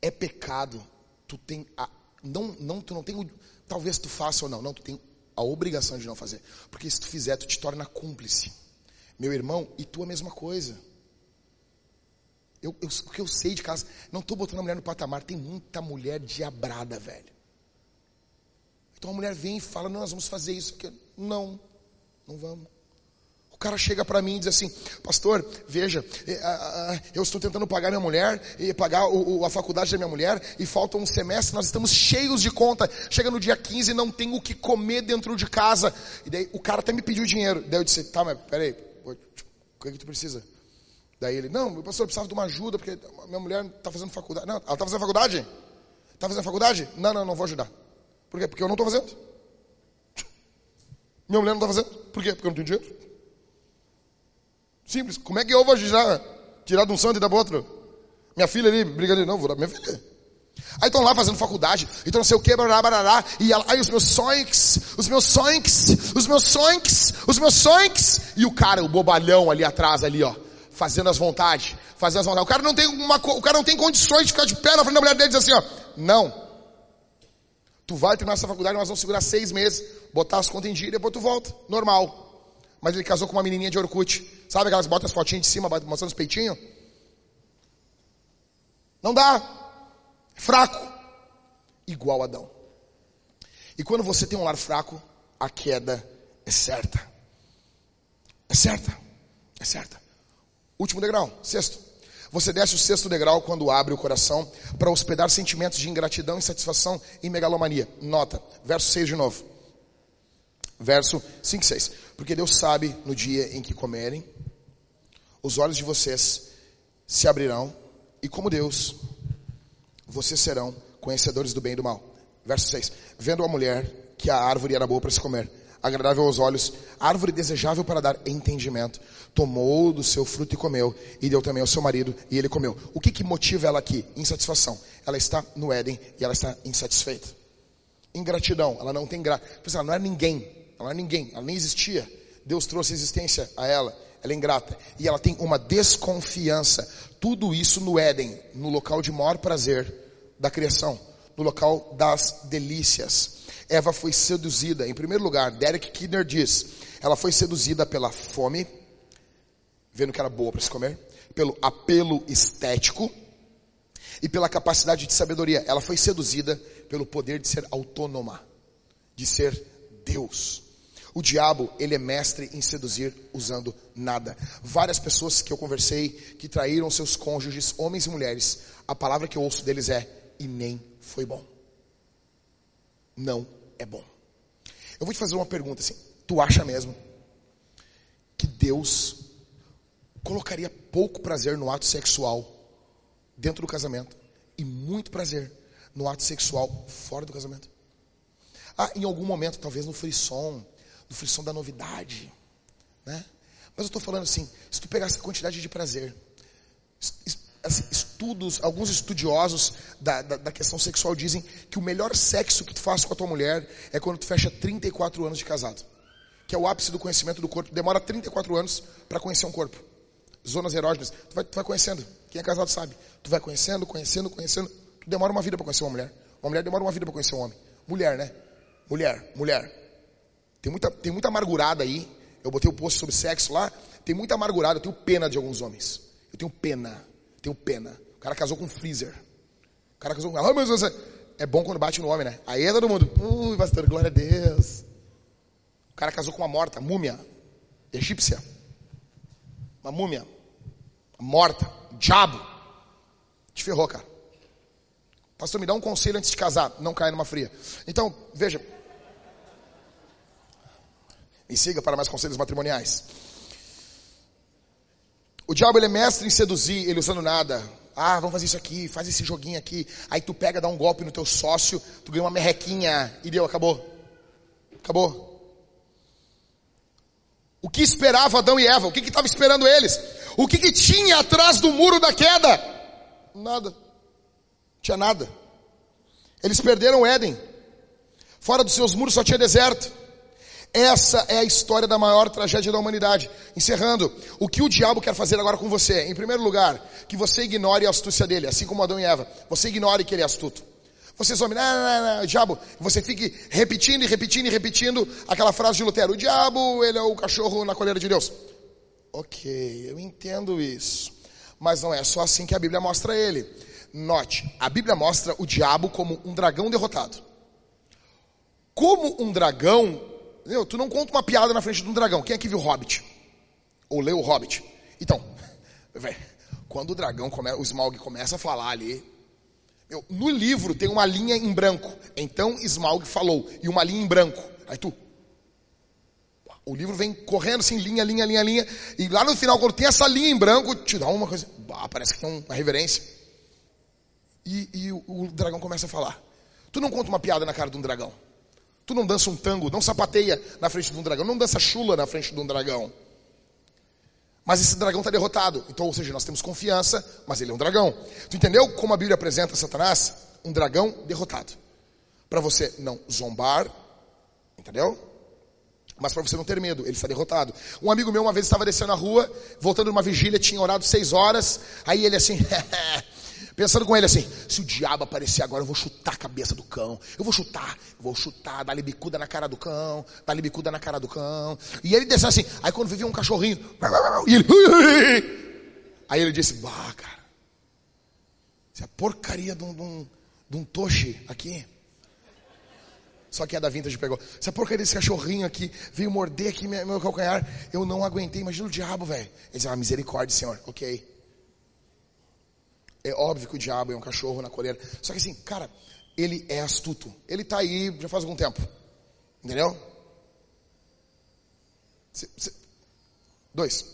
É pecado. Tu tem a, não, não, tu não tem, talvez tu faça ou não, não, tu tem a obrigação de não fazer, porque se tu fizer, tu te torna cúmplice. Meu irmão, e tu a mesma coisa. Eu, eu, o que eu sei de casa, não estou botando a mulher no patamar, tem muita mulher diabrada, velho. Então a mulher vem e fala, não, nós vamos fazer isso. Não, não vamos. O cara chega para mim e diz assim, pastor, veja, é, eu estou tentando pagar minha mulher e pagar a faculdade da minha mulher e falta um semestre, nós estamos cheios de conta. Chega no dia 15 e não tem o que comer dentro de casa. E daí o cara até me pediu dinheiro. Daí eu disse, tá, mas peraí, o que, é que tu precisa? Daí ele, não, pastor, eu precisava de uma ajuda, porque minha mulher está fazendo faculdade. Não, ela está fazendo faculdade? Está fazendo faculdade? Não, não, não vou ajudar. Por quê? Porque eu não estou fazendo. Minha mulher não está fazendo. Por quê? Porque eu não tenho dinheiro. Simples. Como é que eu vou tirar, tirar de um santo e dar para outro? Minha filha ali, briga não, vou dar minha filha. Aí estão lá fazendo faculdade, então não sei o que, barará, barará, e ela, aí os meus sonhos, os meus sonhos, os meus sonhos, os meus sonhos, e o cara, o bobalhão ali atrás, ali ó, fazendo as vontades, fazendo as vontades. O cara não tem uma, o cara não tem condições de ficar de pé na frente da mulher dele e dizer assim, ó, não. Tu vai terminar essa faculdade, nós vamos segurar seis meses, botar as contas em dia e depois tu volta, normal. Mas ele casou com uma menininha de Orkut. Sabe aquelas botas fotinhas de cima, mostrando os peitinhos? Não dá. Fraco. Igual Adão. E quando você tem um lar fraco, a queda é certa. É certa. É certa. Último degrau, sexto. Você desce o sexto degrau quando abre o coração para hospedar sentimentos de ingratidão, insatisfação e megalomania. Nota, verso 6 de novo. Verso 5 e 6. Porque Deus sabe no dia em que comerem, os olhos de vocês se abrirão, e como Deus, vocês serão conhecedores do bem e do mal. Verso 6. Vendo a mulher que a árvore era boa para se comer, agradável aos olhos, árvore desejável para dar entendimento, tomou do seu fruto e comeu, e deu também ao seu marido, e ele comeu. O que, que motiva ela aqui? Insatisfação. Ela está no Éden e ela está insatisfeita. Ingratidão, ela não tem graça. Ela não é ninguém, ela não é ninguém, ela nem existia. Deus trouxe existência a ela, ela é ingrata. E ela tem uma desconfiança. Tudo isso no Éden, no local de maior prazer da criação, no local das delícias. Eva foi seduzida, em primeiro lugar, Derek Kidner diz, ela foi seduzida pela fome, vendo que era boa para se comer, pelo apelo estético e pela capacidade de sabedoria. Ela foi seduzida pelo poder de ser autônoma, de ser Deus. O diabo, ele é mestre em seduzir usando nada. Várias pessoas que eu conversei que traíram seus cônjuges, homens e mulheres, a palavra que eu ouço deles é e nem foi bom. Não é bom. Eu vou te fazer uma pergunta assim. Tu acha mesmo que Deus colocaria pouco prazer no ato sexual dentro do casamento e muito prazer no ato sexual fora do casamento? Ah, em algum momento, talvez no frisson, no frisson da novidade, né? Mas eu estou falando assim, se tu pegasse a quantidade de prazer, assim, estudos, alguns estudiosos da, da, da, questão sexual dizem que o melhor sexo que tu faz com a tua mulher é quando tu fecha 34 anos de casado. Que é o ápice do conhecimento do corpo. Demora 34 anos para conhecer um corpo. Zonas erógenas. Tu vai, tu vai conhecendo. Quem é casado sabe. Tu vai conhecendo, conhecendo, conhecendo. Tu demora uma vida para conhecer uma mulher. Uma mulher demora uma vida para conhecer um homem. Mulher, né? Mulher, mulher. Tem muita, tem muita amargurada aí. Eu botei o um post sobre sexo lá. Tem muita amargurada. Eu tenho pena de alguns homens. Eu tenho pena. Tenho pena. O cara casou com um freezer. O cara casou com. Ah, mas você... É bom quando bate no homem, né? Aí é todo mundo. Ui, pastor, glória a Deus. O cara casou com uma morta, múmia, egípcia. Uma múmia, morta, diabo. Te ferrou, cara. Pastor, me dá um conselho antes de casar. Não caia numa fria. Então, veja. Me siga para mais conselhos matrimoniais. O diabo ele é mestre em seduzir, ele usando nada. Ah, vamos fazer isso aqui, faz esse joguinho aqui. Aí tu pega, dá um golpe no teu sócio, tu ganha uma merrequinha e deu, acabou. Acabou. O que esperava Adão e Eva? O que estava esperando eles? O que, que tinha atrás do muro da queda? Nada. Tinha nada. Eles perderam o Éden. Fora dos seus muros só tinha deserto. Essa é a história da maior tragédia da humanidade. Encerrando, o que o diabo quer fazer agora com você? Em primeiro lugar, que você ignore a astúcia dele, assim como Adão e Eva. Você ignore que ele é astuto. Você some, não, não, não, diabo, você fique repetindo e repetindo e repetindo aquela frase de Lutero, o diabo, ele é o cachorro na coleira de Deus. Ok, eu entendo isso. Mas não é só assim que a Bíblia mostra ele. Note, a Bíblia mostra o diabo como um dragão derrotado. Como um dragão, entendeu? tu não conta uma piada na frente de um dragão. Quem aqui viu Hobbit? Ou leu o Hobbit? Então, véio, quando o dragão, come, o Smaug começa a falar ali, eu, no livro tem uma linha em branco. Então Smaug falou, e uma linha em branco. Aí tu, o livro vem correndo assim, linha, linha, linha, linha. E lá no final, quando tem essa linha em branco, te dá uma coisa. Bah, parece que tem uma reverência. E, e o, o, dragão começa a falar. Tu não conta uma piada na cara de um dragão. Tu não dança um tango, não sapateia na frente de um dragão, não dança chula na frente de um dragão. Mas esse dragão está derrotado. Então, ou seja, nós temos confiança, mas ele é um dragão. Tu entendeu como a Bíblia apresenta Satanás? Um dragão derrotado. Para você não zombar, entendeu? Mas para você não ter medo, ele está derrotado. Um amigo meu uma vez estava descendo a rua, voltando de uma vigília, tinha orado seis horas. Aí ele assim, Pensando com ele assim, se o diabo aparecer agora, eu vou chutar a cabeça do cão. Eu vou chutar, vou chutar, dar-lhe bicuda na cara do cão, dar-lhe bicuda na cara do cão. E ele desceu assim, aí quando vivia um cachorrinho, e ele, aí ele disse, bah, cara, isso é porcaria de um, de um, de um toche aqui. Só que a da Vintage pegou. Essa porcaria desse cachorrinho aqui veio morder aqui meu, meu calcanhar. Eu não aguentei. Imagina o diabo, velho. Ele disse, ah, misericórdia, Senhor. Ok. É óbvio que o diabo é um cachorro na coleira. Só que assim, cara, ele é astuto. Ele está aí já faz algum tempo. Entendeu? Dois.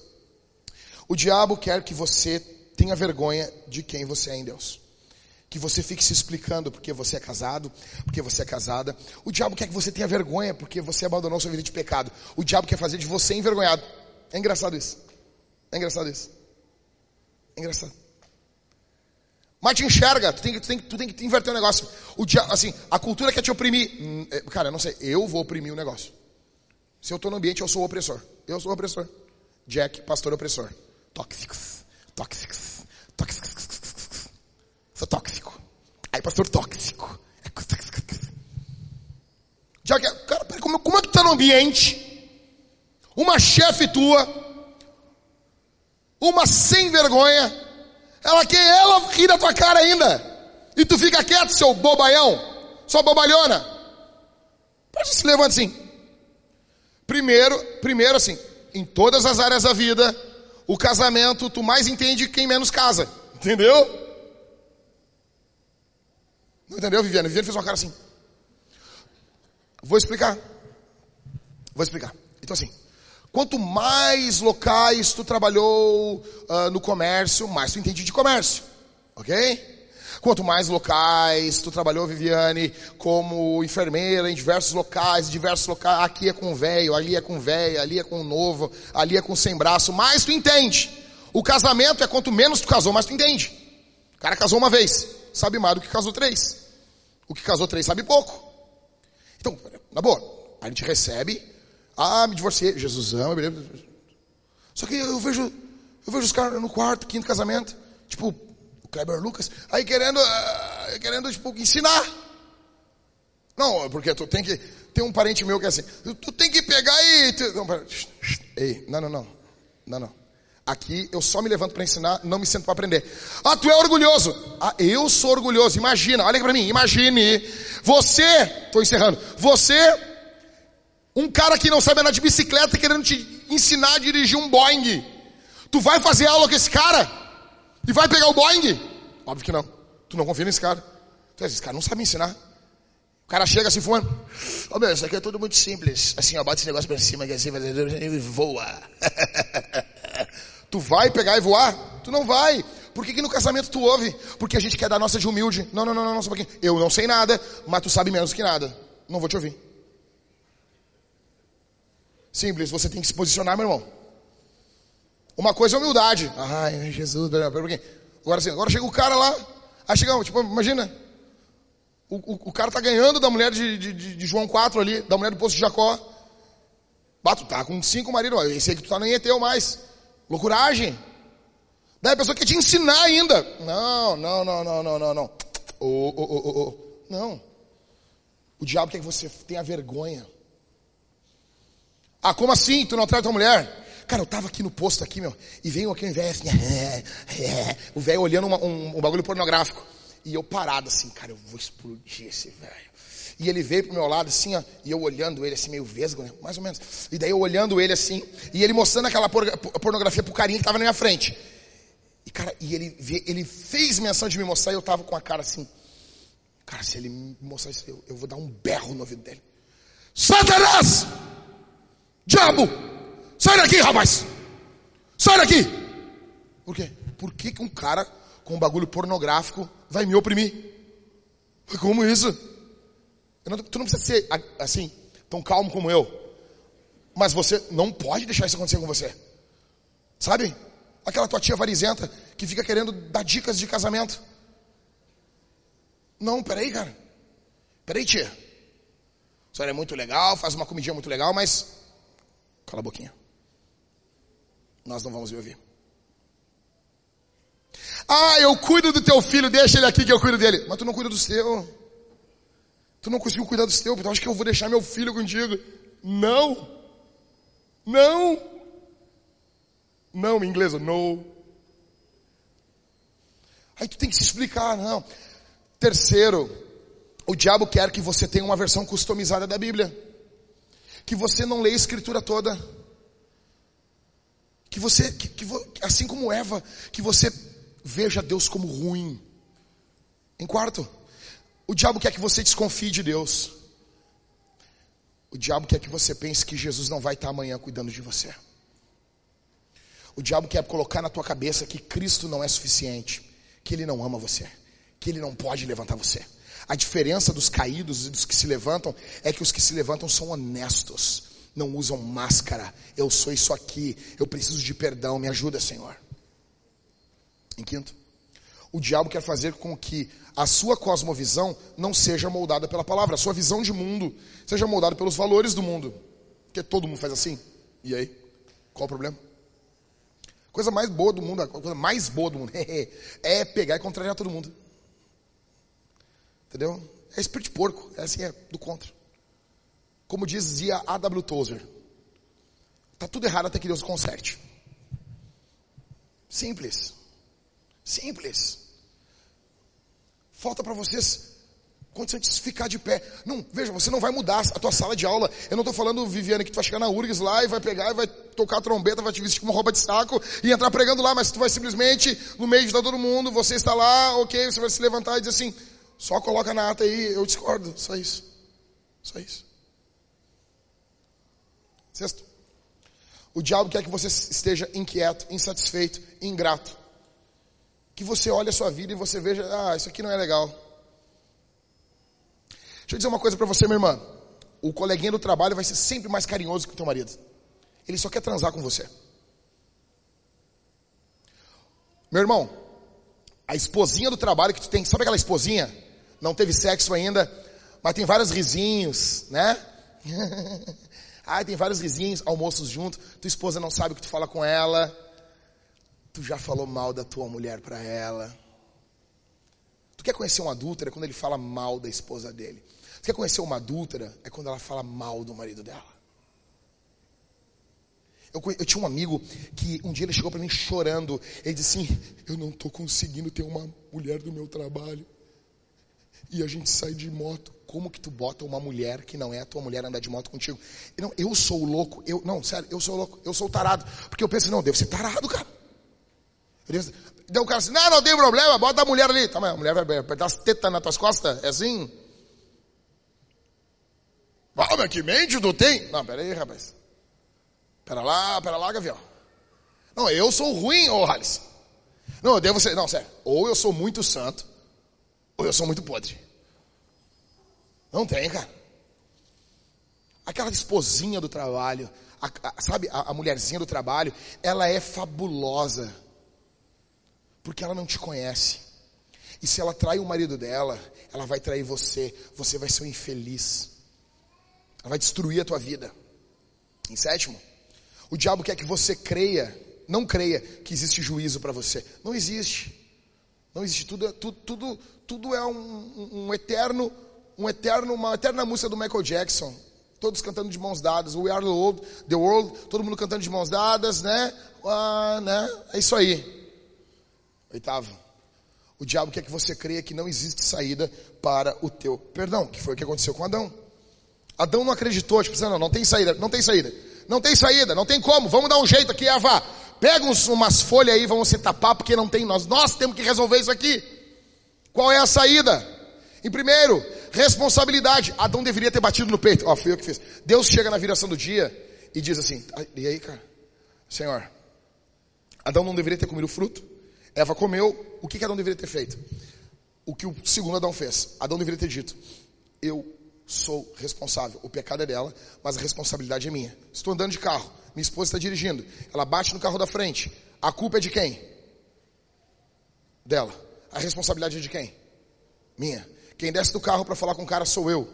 O diabo quer que você tenha vergonha de quem você é em Deus. Que você fique se explicando porque você é casado, porque você é casada. O diabo quer que você tenha vergonha porque você abandonou sua vida de pecado. O diabo quer fazer de você envergonhado. É engraçado isso. É engraçado isso. É engraçado. Mas te enxerga, tu tem, tu tem, tu tem que inverter o negócio. O dia, assim, a cultura quer te oprimir. Hum, é, cara, eu não sei, eu vou oprimir o negócio. Se eu estou no ambiente, eu sou o opressor. Eu sou o opressor. Jack, pastor opressor. Tóxicos, tóxicos, tóxicos. Sou tóxico. Aí, pastor tóxico. Jack, cara, como, como é que tu tá no ambiente? Uma chefe tua, uma sem vergonha, ela quer ela rir da tua cara ainda. E tu fica quieto, seu bobaião, sua bobalhona. Pode se levanta assim. Primeiro, primeiro assim, em todas as áreas da vida, o casamento tu mais entende quem menos casa. Entendeu? Não entendeu, Viviane? Viviane fez uma cara assim. Vou explicar. Vou explicar. Então assim, Quanto mais locais tu trabalhou uh, no comércio, mais tu entende de comércio. Ok? Quanto mais locais tu trabalhou, Viviane, como enfermeira em diversos locais, diversos locais, aqui é com velho, ali é com velho, ali é com novo, ali é com sem braço, mais tu entende. O casamento é quanto menos tu casou, mais tu entende. O cara casou uma vez, sabe mais do que casou três. O que casou três sabe pouco. Então, na boa, a gente recebe ah, me divorciei. Jesus ama, beleza. Só que eu vejo, eu vejo os caras no quarto, quinto casamento, tipo, o Kleber Lucas, aí querendo, uh, querendo, tipo, ensinar. Não, porque tu tem que, tem um parente meu que é assim, tu tem que pegar e... Tu, não, ei, não, não, não, não, não. Aqui eu só me levanto para ensinar, não me sento para aprender. Ah, tu é orgulhoso. Ah, eu sou orgulhoso. Imagina, olha para mim, imagine. Você, estou encerrando. Você, um cara que não sabe andar de bicicleta querendo te ensinar a dirigir um Boeing. Tu vai fazer aula com esse cara? E vai pegar o Boeing? Óbvio que não. Tu não confia nesse cara. Tu, esse cara não sabe ensinar. O cara chega assim fumando. Ô oh, meu, isso aqui é tudo muito simples. Assim, ó, bate esse negócio pra cima que assim, e voa. Tu vai pegar e voar? Tu não vai. Por que, que no casamento tu ouve? Porque a gente quer dar nossa de humilde. Não, não, não, não, não, só um pouquinho. Eu não sei nada, mas tu sabe menos que nada. Não vou te ouvir. Simples, você tem que se posicionar, meu irmão. Uma coisa é humildade. Ai, Jesus. Agora sim, agora chega o cara lá. Aí chega, tipo, imagina. O, o, o cara tá ganhando da mulher de, de, de, João 4 ali, da mulher do poço de Jacó. Bato, tá com cinco maridos. Esse aí que tu tá nem é teu mais. Loucuragem. Daí a pessoa quer te ensinar ainda. Não, não, não, não, não, não, não. Oh, oh, oh, oh. Não. O diabo quer que você tenha vergonha. Ah, como assim? Tu não atrai tua mulher? Cara, eu tava aqui no posto aqui, meu, e veio aquele velho assim, é, é, o velho olhando uma, um, um bagulho pornográfico. E eu parado assim, cara, eu vou explodir esse velho. E ele veio pro meu lado assim, ó, e eu olhando ele assim, meio vesgo, né? Mais ou menos. E daí eu olhando ele assim, e ele mostrando aquela pornografia pro carinha que tava na minha frente. E cara, e ele, ele fez menção de me mostrar e eu tava com a cara assim. Cara, se ele me mostrar isso, eu, eu vou dar um berro no ouvido dele. Satanás! Diabo! Sai daqui, rapaz! Sai daqui! Por quê? Por que, que um cara com um bagulho pornográfico vai me oprimir? Como isso? Não, tu não precisa ser assim, tão calmo como eu. Mas você não pode deixar isso acontecer com você. Sabe? Aquela tua tia varizenta que fica querendo dar dicas de casamento. Não, peraí, cara. Peraí, tia. A senhora é muito legal, faz uma comidinha muito legal, mas. Cala a boquinha. Nós não vamos me ouvir. Ah, eu cuido do teu filho, deixa ele aqui que eu cuido dele. Mas tu não cuida do seu. Tu não conseguiu cuidar dos teus, então acho que eu vou deixar meu filho contigo. Não. Não. Não, em inglês, no. Aí tu tem que se explicar, não. Terceiro, o diabo quer que você tenha uma versão customizada da Bíblia. Que você não leia a escritura toda. Que você, que, que, assim como Eva, que você veja Deus como ruim. Em quarto, o diabo quer que você desconfie de Deus. O diabo quer que você pense que Jesus não vai estar amanhã cuidando de você. O diabo quer colocar na tua cabeça que Cristo não é suficiente, que Ele não ama você, que Ele não pode levantar você. A diferença dos caídos e dos que se levantam é que os que se levantam são honestos, não usam máscara. Eu sou isso aqui, eu preciso de perdão, me ajuda, Senhor. Em quinto, o diabo quer fazer com que a sua cosmovisão não seja moldada pela palavra, a sua visão de mundo seja moldada pelos valores do mundo. Porque todo mundo faz assim. E aí? Qual o problema? Coisa mais boa do mundo, a coisa mais boa do mundo é pegar e contrariar todo mundo. Entendeu? É espírito de porco, é assim, é do contra. Como dizia A.W. Tozer, tá tudo errado até que Deus conserte. Simples. Simples. Falta para vocês condição ficar de pé. Não, veja, você não vai mudar a tua sala de aula. Eu não estou falando, Viviane, que tu vai chegar na URGS lá e vai pegar e vai tocar a trombeta, vai te vestir com uma roupa de saco e entrar pregando lá, mas tu vai simplesmente, no meio de todo mundo, você está lá, ok, você vai se levantar e dizer assim, só coloca na ata aí, eu discordo, só isso. Só isso. Sexto. O diabo quer que você esteja inquieto, insatisfeito, ingrato que você olhe a sua vida e você veja, ah, isso aqui não é legal. Deixa eu dizer uma coisa para você, minha irmã. O coleguinha do trabalho vai ser sempre mais carinhoso que o teu marido. Ele só quer transar com você. Meu irmão, a esposinha do trabalho que tu tem, sabe aquela esposinha? Não teve sexo ainda, mas tem vários risinhos, né? Ai, tem vários risinhos, almoços junto. Tua esposa não sabe o que tu fala com ela. Tu já falou mal da tua mulher para ela? Tu quer conhecer um adúltero é quando ele fala mal da esposa dele. Tu quer conhecer uma adúltera é quando ela fala mal do marido dela. Eu, eu, tinha um amigo que um dia ele chegou para mim chorando. Ele disse assim: Eu não estou conseguindo ter uma mulher do meu trabalho. E a gente sai de moto. Como que tu bota uma mulher que não é a tua mulher andar de moto contigo? Não, eu sou louco. Eu, não, sério, eu sou louco. Eu sou tarado. Porque eu penso, não, devo ser tarado, cara. Devo, Deu o cara assim, não, não tem problema, bota a mulher ali. Tá, mas a mulher vai apertar as tetas nas tuas costas? É assim? Ah, mas que mente tu tem? Não, pera aí, rapaz. Pera lá, pera lá, Gavião. Não, eu sou ruim, ô Hales. Não, eu devo ser. Não, sério. Ou eu sou muito santo, ou eu sou muito podre. Não tem, cara. Aquela esposinha do trabalho, a, a, sabe, a, a mulherzinha do trabalho, ela é fabulosa. Porque ela não te conhece. E se ela trai o marido dela, ela vai trair você. Você vai ser um infeliz. Ela vai destruir a tua vida. Em sétimo, o diabo quer que você creia, não creia que existe juízo para você. Não existe. Não existe. Tudo, é, tudo, tudo, tudo é um, um, eterno, um eterno, uma eterna música do Michael Jackson. Todos cantando de mãos dadas. We are the world, the world todo mundo cantando de mãos dadas, né? Ah, né? É isso aí. Oitavo, o diabo quer que você creia que não existe saída para o teu perdão, que foi o que aconteceu com Adão. Adão não acreditou, tipo, não, não tem saída, não tem saída. Não tem saída, não tem como, vamos dar um jeito aqui, Eva. Pega uns, umas folhas aí, vamos se tapar, porque não tem nós. Nós temos que resolver isso aqui. Qual é a saída? Em primeiro, responsabilidade. Adão deveria ter batido no peito. Ó, fui eu que fiz. Deus chega na viração do dia e diz assim, e aí, cara? Senhor, Adão não deveria ter comido o fruto? Eva comeu, o que Adão deveria ter feito? O que o segundo Adão fez. Adão deveria ter dito: Eu sou responsável. O pecado é dela, mas a responsabilidade é minha. Estou andando de carro, minha esposa está dirigindo, ela bate no carro da frente. A culpa é de quem? Dela. A responsabilidade é de quem? Minha. Quem desce do carro para falar com o cara sou eu.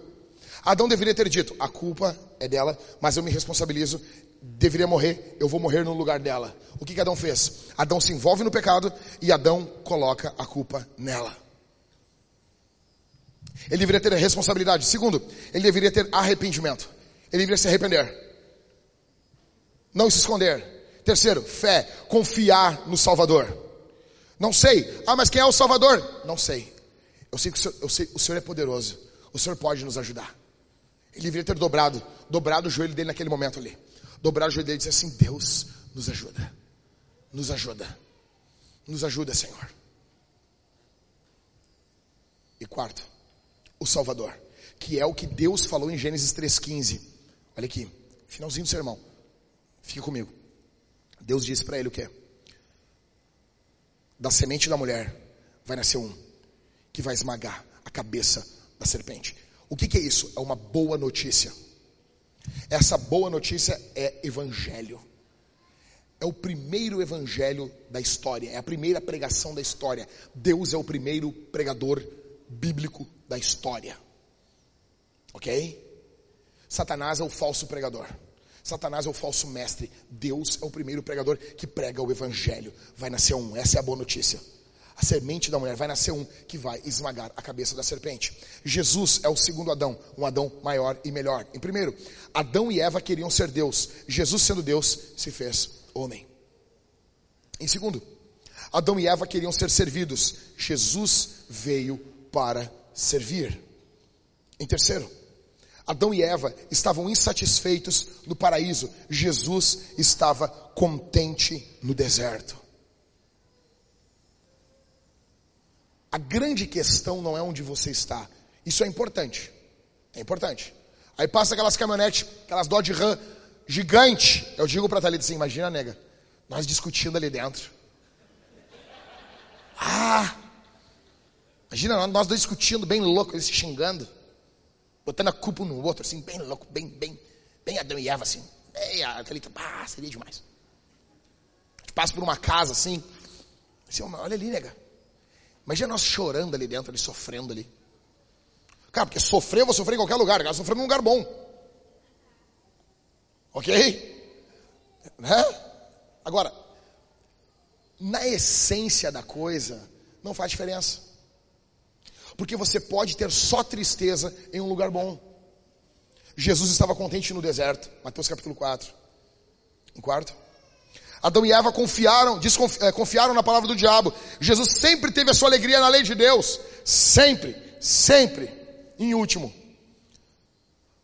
Adão deveria ter dito: a culpa é dela, mas eu me responsabilizo deveria morrer, eu vou morrer no lugar dela. O que, que Adão fez? Adão se envolve no pecado e Adão coloca a culpa nela. Ele deveria ter responsabilidade. Segundo, ele deveria ter arrependimento. Ele deveria se arrepender. Não se esconder. Terceiro, fé. Confiar no Salvador. Não sei. Ah, mas quem é o Salvador? Não sei. Eu sei que o Senhor, eu sei, o Senhor é poderoso. O Senhor pode nos ajudar. Ele deveria ter dobrado, dobrado o joelho dele naquele momento ali dobrar o joelho dele e dizer assim: Deus, nos ajuda, nos ajuda, nos ajuda, Senhor. E quarto, o Salvador, que é o que Deus falou em Gênesis 3,15. Olha aqui, finalzinho do sermão, fica comigo. Deus disse para ele o que? Da semente da mulher vai nascer um que vai esmagar a cabeça da serpente. O que, que é isso? É uma boa notícia. Essa boa notícia é evangelho. É o primeiro evangelho da história, é a primeira pregação da história. Deus é o primeiro pregador bíblico da história. Ok? Satanás é o falso pregador. Satanás é o falso mestre. Deus é o primeiro pregador que prega o evangelho. Vai nascer um. Essa é a boa notícia a semente da mulher, vai nascer um que vai esmagar a cabeça da serpente. Jesus é o segundo Adão, um Adão maior e melhor. Em primeiro, Adão e Eva queriam ser Deus. Jesus, sendo Deus, se fez homem. Em segundo, Adão e Eva queriam ser servidos. Jesus veio para servir. Em terceiro, Adão e Eva estavam insatisfeitos no paraíso. Jesus estava contente no deserto. A grande questão não é onde você está. Isso é importante. É importante. Aí passa aquelas caminhonetes, aquelas Dodge Ram gigante. Eu digo para Thalita assim, imagina, nega, nós discutindo ali dentro. Ah! Imagina nós dois discutindo, bem louco, eles se xingando. Botando a culpa no outro, assim, bem louco, bem, bem, bem Adão e Eva, assim. Bem, a Thalita, ah, seria demais. A gente passa por uma casa, assim. assim olha ali, nega. Imagina nós chorando ali dentro, ali sofrendo ali. Cara, porque sofrer, eu vou sofrer em qualquer lugar. Cara, sofrer num lugar bom. Ok? Né? Agora, na essência da coisa, não faz diferença. Porque você pode ter só tristeza em um lugar bom. Jesus estava contente no deserto, Mateus capítulo 4. Um quarto. Adão e Eva confiaram, é, confiaram na palavra do diabo. Jesus sempre teve a sua alegria na lei de Deus. Sempre, sempre. Em último,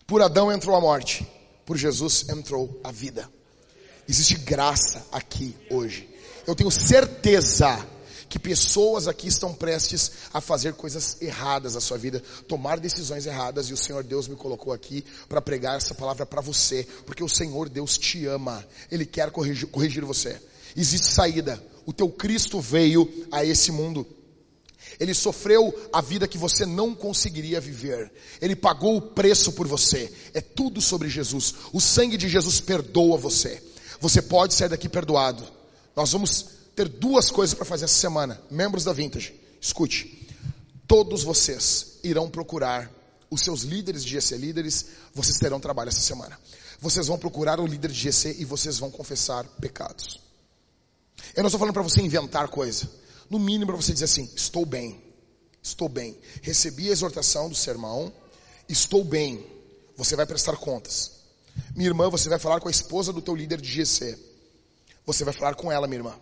por Adão entrou a morte, por Jesus entrou a vida. Existe graça aqui hoje. Eu tenho certeza que pessoas aqui estão prestes a fazer coisas erradas na sua vida, tomar decisões erradas, e o Senhor Deus me colocou aqui para pregar essa palavra para você, porque o Senhor Deus te ama, Ele quer corrigir, corrigir você. Existe saída. O teu Cristo veio a esse mundo. Ele sofreu a vida que você não conseguiria viver. Ele pagou o preço por você. É tudo sobre Jesus. O sangue de Jesus perdoa você. Você pode sair daqui perdoado. Nós vamos ter duas coisas para fazer essa semana. Membros da Vintage, escute. Todos vocês irão procurar os seus líderes de GC líderes, vocês terão trabalho essa semana. Vocês vão procurar o líder de GC e vocês vão confessar pecados. Eu não estou falando para você inventar coisa. No mínimo para você dizer assim, estou bem. Estou bem. Recebi a exortação do sermão. Estou bem. Você vai prestar contas. Minha irmã, você vai falar com a esposa do teu líder de GC. Você vai falar com ela, minha irmã.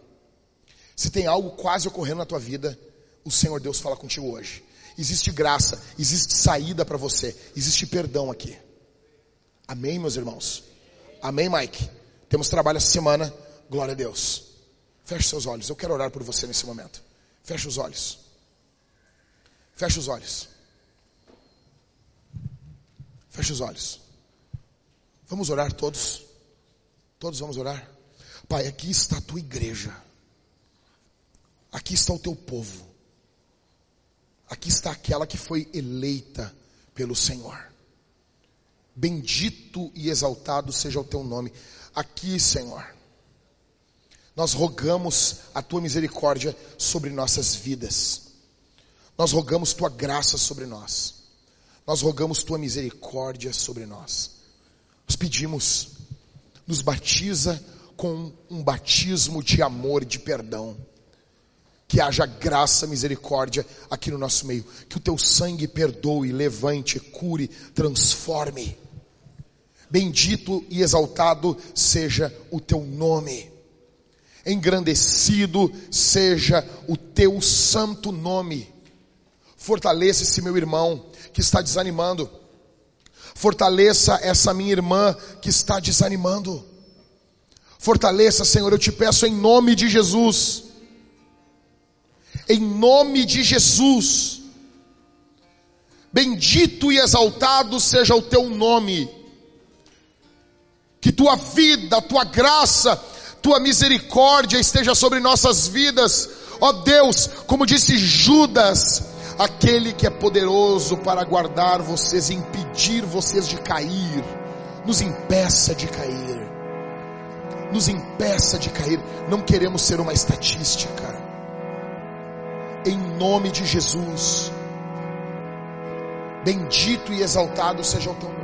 Se tem algo quase ocorrendo na tua vida, o Senhor Deus fala contigo hoje. Existe graça, existe saída para você, existe perdão aqui. Amém, meus irmãos? Amém, Mike? Temos trabalho essa semana, glória a Deus. Feche seus olhos, eu quero orar por você nesse momento. Feche os olhos. Feche os olhos. Feche os olhos. Vamos orar todos. Todos vamos orar. Pai, aqui está a tua igreja. Aqui está o teu povo. Aqui está aquela que foi eleita pelo Senhor. Bendito e exaltado seja o teu nome. Aqui, Senhor, nós rogamos a tua misericórdia sobre nossas vidas. Nós rogamos tua graça sobre nós. Nós rogamos tua misericórdia sobre nós. Nós pedimos, nos batiza com um batismo de amor de perdão que haja graça, misericórdia aqui no nosso meio. Que o teu sangue perdoe, levante, cure, transforme. Bendito e exaltado seja o teu nome. Engrandecido seja o teu santo nome. Fortaleça esse meu irmão que está desanimando. Fortaleça essa minha irmã que está desanimando. Fortaleça, Senhor, eu te peço em nome de Jesus em nome de Jesus. Bendito e exaltado seja o teu nome. Que tua vida, tua graça, tua misericórdia esteja sobre nossas vidas. Ó Deus, como disse Judas, aquele que é poderoso para guardar vocês impedir vocês de cair, nos impeça de cair. Nos impeça de cair. Não queremos ser uma estatística em nome de Jesus. Bendito e exaltado seja o teu nome.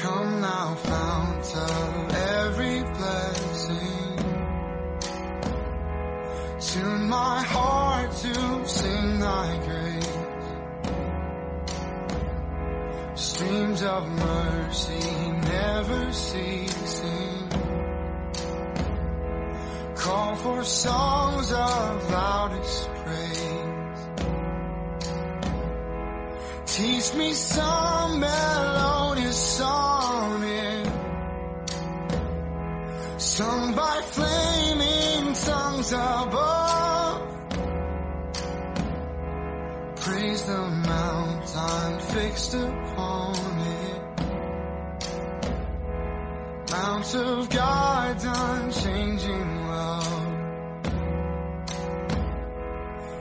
Come now, fount of every blessing. Tune my heart to sing thy grace. Streams of mercy never ceasing. Call for songs of loudest praise. Teach me some melodious sonnet, sung by flaming tongues above. Praise the mountain fixed upon it. Mount of God's unchanging love.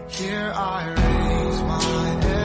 Here I raise my Ebenezer.